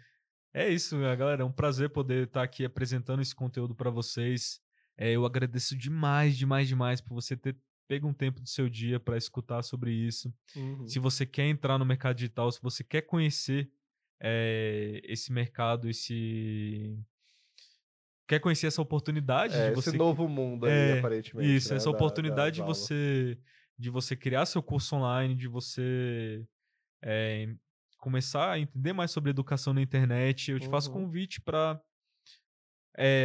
Speaker 1: É isso, né, galera. É um prazer poder estar aqui apresentando esse conteúdo para vocês. É, eu agradeço demais, demais, demais por você ter pega um tempo do seu dia para escutar sobre isso.
Speaker 2: Uhum.
Speaker 1: Se você quer entrar no mercado digital, se você quer conhecer é, esse mercado, esse quer conhecer essa oportunidade
Speaker 2: É,
Speaker 1: de você
Speaker 2: esse novo mundo aí,
Speaker 1: É,
Speaker 2: aparentemente.
Speaker 1: isso,
Speaker 2: né,
Speaker 1: essa
Speaker 2: da-
Speaker 1: oportunidade de
Speaker 2: das aulas.
Speaker 1: você de você criar seu curso online, de você é, começar a entender mais sobre educação na internet, eu te faço
Speaker 2: Uhum.
Speaker 1: convite para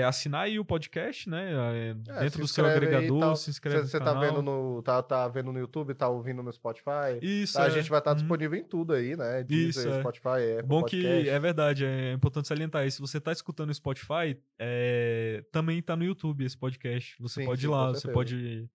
Speaker 1: assinar aí o podcast, né? é,
Speaker 2: É,
Speaker 1: dentro do seu
Speaker 2: aí e
Speaker 1: agregador,
Speaker 2: tal.
Speaker 1: se inscreve
Speaker 2: Você
Speaker 1: no
Speaker 2: tá
Speaker 1: canal.
Speaker 2: vendo no. Tá, tá vendo no YouTube, tá ouvindo no Spotify.
Speaker 1: Isso,
Speaker 2: Tá, a
Speaker 1: é.
Speaker 2: gente vai estar
Speaker 1: Uhum.
Speaker 2: disponível em tudo aí, né? Deezer,
Speaker 1: Isso, é.
Speaker 2: Spotify, Apple
Speaker 1: Bom que
Speaker 2: Podcast.
Speaker 1: é verdade, é importante salientar isso. Se você está escutando no Spotify, é, também está no YouTube esse podcast. Você
Speaker 2: Sim,
Speaker 1: pode
Speaker 2: sim,
Speaker 1: ir lá, você pode.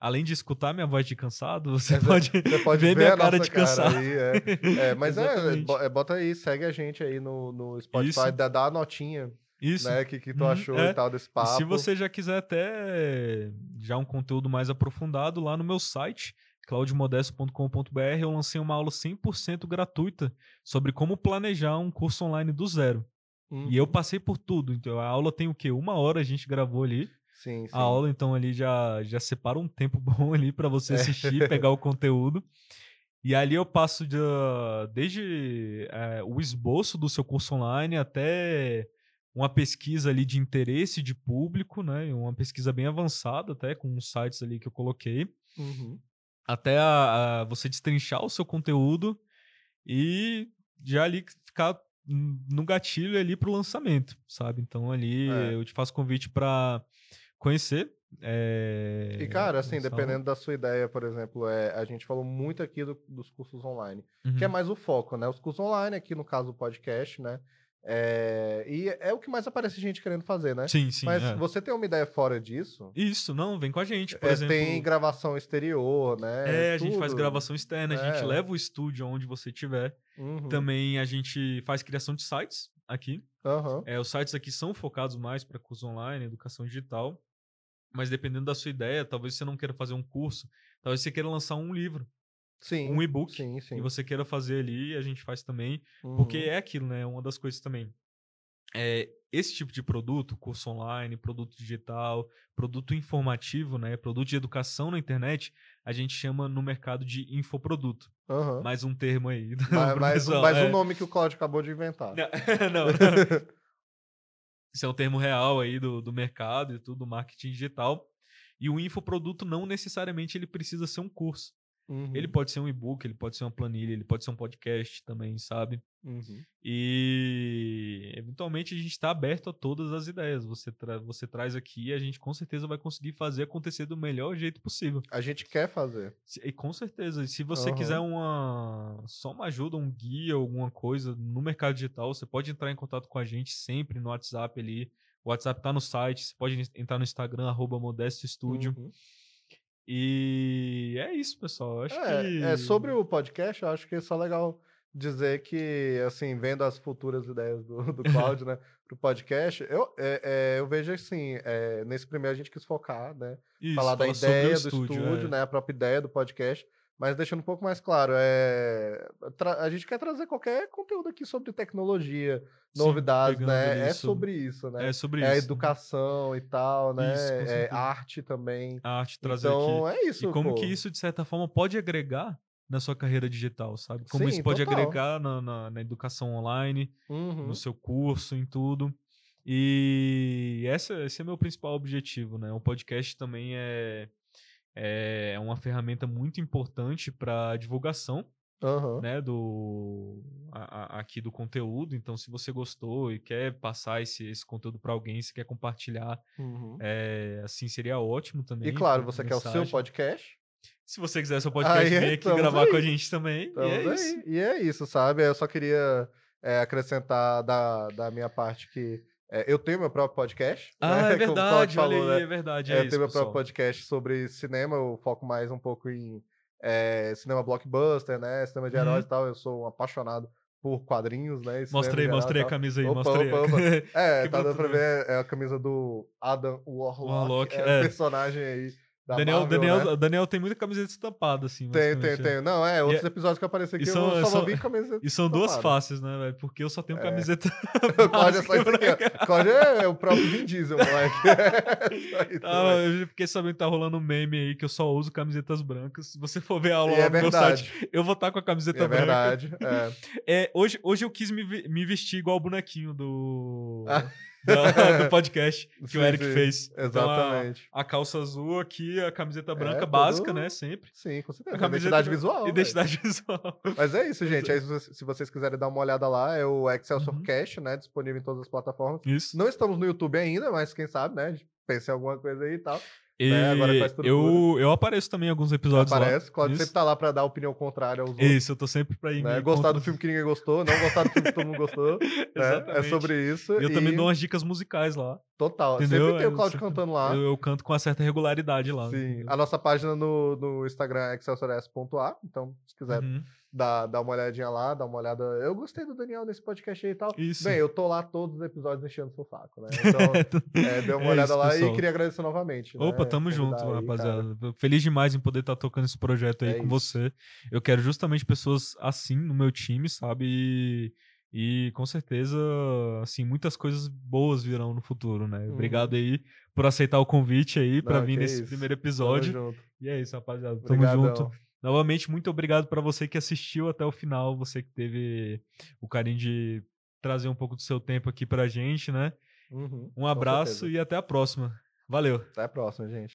Speaker 1: Além de escutar minha voz de cansado, você
Speaker 2: É,
Speaker 1: pode,
Speaker 2: Você pode
Speaker 1: ver
Speaker 2: ver,
Speaker 1: minha
Speaker 2: a
Speaker 1: cara de cansado.
Speaker 2: aí, é. É, mas é, é, bota aí, segue a gente aí no, no Spotify, dá, dá a notinha,
Speaker 1: Isso.
Speaker 2: né? Que, que tu
Speaker 1: Uhum,
Speaker 2: achou
Speaker 1: é.
Speaker 2: e tal desse papo.
Speaker 1: se você já quiser até já um conteúdo mais aprofundado, lá no meu site, claudiomodesto.com.br, eu lancei uma aula 100% gratuita sobre como planejar um curso online do zero.
Speaker 2: Uhum.
Speaker 1: E eu passei por tudo. Então a aula tem o quê? Uma hora a gente gravou ali.
Speaker 2: Sim, sim.
Speaker 1: A aula, então, ali já, já separa um tempo bom ali para você
Speaker 2: É.
Speaker 1: assistir, pegar o conteúdo. E ali eu passo de, desde eh, o esboço do seu curso online até uma pesquisa ali de interesse de público, né? Uma pesquisa bem avançada até, com uns sites ali que eu coloquei.
Speaker 2: Uhum.
Speaker 1: Até a- a você destrinchar o seu conteúdo e já ali ficar no gatilho ali pro lançamento, sabe? Então ali
Speaker 2: É.
Speaker 1: eu te faço convite para conhecer. eh,
Speaker 2: E, cara, assim, dependendo da sua ideia, por exemplo, é, a gente falou muito aqui do- dos cursos online,
Speaker 1: aula.
Speaker 2: que é
Speaker 1: Uhum.
Speaker 2: mais o foco, né? Os cursos online, aqui no caso o podcast, né? É, e é o que mais aparece gente querendo fazer, né?
Speaker 1: Sim, sim.
Speaker 2: Mas
Speaker 1: é.
Speaker 2: você tem uma ideia fora disso?
Speaker 1: Isso, não, vem com a gente. Por
Speaker 2: É,
Speaker 1: exemplo,
Speaker 2: Tem gravação exterior, né?
Speaker 1: é, a gente faz gravação externa, a gente
Speaker 2: É.
Speaker 1: leva o estúdio onde você estiver.
Speaker 2: Uhum.
Speaker 1: Também a gente faz criação de sites aqui.
Speaker 2: Aham.
Speaker 1: É, os sites aqui são focados mais para curso online, educação digital. Mas dependendo da sua ideia, talvez você não queira fazer um curso, talvez você queira lançar um livro,
Speaker 2: Sim.
Speaker 1: um e-book,
Speaker 2: Sim, sim.
Speaker 1: e você queira fazer ali, a gente faz também. Porque
Speaker 2: Uhum.
Speaker 1: é aquilo, né? Uma das coisas também. É, esse tipo de produto, curso online, produto digital, produto informativo, né? Produto de educação na internet, a gente chama no mercado de infoproduto.
Speaker 2: Aham.
Speaker 1: Mais um termo aí.
Speaker 2: Mais, mais,
Speaker 1: é.
Speaker 2: um nome que o Claudio acabou de inventar.
Speaker 1: Não, não, não. Isso é um termo real aí do, do mercado e tudo, do marketing digital. E o infoproduto não necessariamente ele precisa ser um curso.
Speaker 2: Uhum.
Speaker 1: Ele pode ser um e-book, ele pode ser uma planilha, ele pode ser um podcast também, sabe?
Speaker 2: Uhum.
Speaker 1: E eventualmente a gente está aberto a todas as ideias. Você, tra você traz aqui e a gente com certeza vai conseguir fazer acontecer do melhor jeito possível.
Speaker 2: A gente quer fazer.
Speaker 1: E com certeza, e se você
Speaker 2: Aham.
Speaker 1: quiser uma só uma ajuda, um guia, alguma coisa no mercado digital, você pode entrar em contato com a gente sempre no WhatsApp ali. O WhatsApp tá no site, você pode entrar no Instagram, arroba Modesto Studio.
Speaker 2: Uhum.
Speaker 1: E é isso, pessoal. Acho
Speaker 2: É,
Speaker 1: que.
Speaker 2: é, sobre o podcast, eu acho que é só legal dizer que, assim, vendo as futuras ideias do, do Cláudio, né, pro podcast, eu, é, é, eu vejo assim, é, nesse primeiro a gente quis focar, né,
Speaker 1: Isso,
Speaker 2: falar da ideia do estúdio,
Speaker 1: é.
Speaker 2: né, a própria ideia do podcast, mas deixando um pouco mais claro, é, a gente quer trazer qualquer conteúdo aqui sobre tecnologia,
Speaker 1: Sim,
Speaker 2: novidades, né, é
Speaker 1: sobre-
Speaker 2: isso, né,
Speaker 1: É sobre
Speaker 2: é a
Speaker 1: isso.
Speaker 2: educação e tal, né,
Speaker 1: Isso,
Speaker 2: é arte também,
Speaker 1: A arte trazer aqui.
Speaker 2: então é isso,
Speaker 1: E como
Speaker 2: pô.
Speaker 1: que isso, de certa forma, pode agregar na sua carreira digital, sabe? Como
Speaker 2: Sim,
Speaker 1: isso pode
Speaker 2: total.
Speaker 1: agregar na, na, na educação online,
Speaker 2: Uhum.
Speaker 1: no seu curso, em tudo. E essa, esse é meu principal objetivo, né? O podcast também é, é uma ferramenta muito importante para divulgação,
Speaker 2: Aham.
Speaker 1: né? Do, a- a- aqui do conteúdo. Então, se você gostou e quer passar esse, esse conteúdo para alguém, se quer compartilhar,
Speaker 2: Uhum.
Speaker 1: é, assim seria ótimo também.
Speaker 2: E claro,
Speaker 1: por
Speaker 2: você quer o seu podcast?
Speaker 1: Se você quiser seu podcast,
Speaker 2: Aí,
Speaker 1: vem aqui gravar com a
Speaker 2: aí.
Speaker 1: gente também. E é
Speaker 2: aí.
Speaker 1: isso.
Speaker 2: E é isso, sabe? Eu só queria é, acrescentar da, da minha parte que é, eu tenho meu próprio podcast.
Speaker 1: Ah,
Speaker 2: né?
Speaker 1: é verdade,
Speaker 2: Claudio
Speaker 1: olha
Speaker 2: falou,
Speaker 1: aí,
Speaker 2: né?
Speaker 1: é verdade.
Speaker 2: É,
Speaker 1: É,
Speaker 2: eu
Speaker 1: isso,
Speaker 2: tenho meu
Speaker 1: pessoal.
Speaker 2: próprio podcast sobre cinema, eu foco mais um pouco em é, cinema blockbuster, né? Cinema de heróis
Speaker 1: Uhum.
Speaker 2: e tal. Eu sou um apaixonado por quadrinhos, né?
Speaker 1: Mostrei,
Speaker 2: geral
Speaker 1: mostrei a camisa aí,
Speaker 2: Opa,
Speaker 1: mostrei.
Speaker 2: opa, opa. É, tá dando pra ver é a camisa do Adam Warlock,
Speaker 1: Warlock,
Speaker 2: é,
Speaker 1: é.
Speaker 2: o personagem aí da
Speaker 1: Daniel,
Speaker 2: Marvel,
Speaker 1: Daniel,
Speaker 2: né?
Speaker 1: Daniel tem muita camiseta estampada, assim.
Speaker 2: Tem, tem,
Speaker 1: né?
Speaker 2: tem. Não, é, outros
Speaker 1: é-
Speaker 2: episódios que aparecem aqui
Speaker 1: e são-
Speaker 2: eu só
Speaker 1: são-
Speaker 2: com camiseta.
Speaker 1: E são duas
Speaker 2: estampada.
Speaker 1: faces, né, velho? Porque eu só tenho
Speaker 2: É.
Speaker 1: camiseta.
Speaker 2: O Cláudio é só isso aqui. Cláudio é o próprio Vin Diesel, moleque. Só isso,
Speaker 1: Ah, eu fiquei sabendo que tá rolando um meme aí que eu só uso camisetas brancas. Se você for ver a aula
Speaker 2: E é
Speaker 1: no meu
Speaker 2: verdade.
Speaker 1: site, eu vou estar com a
Speaker 2: E
Speaker 1: camiseta
Speaker 2: É
Speaker 1: branca.
Speaker 2: verdade. É.
Speaker 1: É, hoje, hoje eu quis me, vi- me vestir igual o bonequinho do,
Speaker 2: Ah.
Speaker 1: Da- do podcast que
Speaker 2: Sim,
Speaker 1: o Eric
Speaker 2: sim.
Speaker 1: fez. Então, a-
Speaker 2: Exatamente.
Speaker 1: a, calça azul aqui, a camiseta branca
Speaker 2: tudo-
Speaker 1: básica, né? Sempre.
Speaker 2: Sim, com certeza.
Speaker 1: A camiseta
Speaker 2: Identidade visual.
Speaker 1: Identidade visual.
Speaker 2: Mas é isso, gente. Aí, se vocês- se vocês quiserem dar uma olhada lá, é o Excelsior
Speaker 1: Uhum.
Speaker 2: Cash, né? Disponível em todas as plataformas.
Speaker 1: Isso.
Speaker 2: Não estamos no YouTube ainda, mas quem sabe, né? Pense em alguma coisa aí e tal.
Speaker 1: E
Speaker 2: né, agora com a estrutura.
Speaker 1: eu, eu apareço também em alguns episódios
Speaker 2: Aparece.
Speaker 1: lá.
Speaker 2: Claudio sempre tá lá pra dar opinião contrária aos outros.
Speaker 1: Isso, eu tô sempre pra ir
Speaker 2: Né? Gostar
Speaker 1: contra-
Speaker 2: do filme que ninguém gostou, não gostar do filme que todo mundo gostou. né? É sobre isso.
Speaker 1: Eu
Speaker 2: e...
Speaker 1: também dou umas dicas musicais lá.
Speaker 2: Total.
Speaker 1: Entendeu?
Speaker 2: Sempre tem
Speaker 1: É,
Speaker 2: o Claudio cantando lá.
Speaker 1: Eu, eu canto com uma certa regularidade lá.
Speaker 2: Sim.
Speaker 1: entendeu?
Speaker 2: A nossa página no, no Instagram é excelsiors.a. Então, se quiser
Speaker 1: Uhum.
Speaker 2: dar, dar uma olhadinha lá, dar uma olhada. Eu gostei do Daniel nesse podcast aí e tal.
Speaker 1: Isso.
Speaker 2: Bem, eu tô lá todos os episódios enchendo seu saco, né? Então, é, dê uma
Speaker 1: É
Speaker 2: olhada
Speaker 1: isso,
Speaker 2: lá
Speaker 1: pessoal.
Speaker 2: e queria agradecer novamente. né?
Speaker 1: Opa, tamo
Speaker 2: Convidar
Speaker 1: junto,
Speaker 2: aí,
Speaker 1: rapaziada.
Speaker 2: cara.
Speaker 1: Feliz demais em poder estar tocando esse projeto aí
Speaker 2: É
Speaker 1: com
Speaker 2: isso.
Speaker 1: você. Eu quero justamente pessoas assim no meu time, sabe? E, e com certeza, assim, muitas coisas boas virão no futuro, né? Obrigado aí por aceitar o convite aí
Speaker 2: Uhum. Não,
Speaker 1: vir nesse
Speaker 2: isso.
Speaker 1: primeiro
Speaker 2: Tamo
Speaker 1: episódio.
Speaker 2: junto.
Speaker 1: E é isso, rapaziada. Tamo
Speaker 2: Obrigadão.
Speaker 1: junto. Novamente, muito obrigado pra você que assistiu até o final, você que teve o carinho de trazer um pouco do seu tempo aqui pra gente, né?
Speaker 2: Uhum,
Speaker 1: Um abraço e até a próxima. Valeu.
Speaker 2: Até a próxima, gente.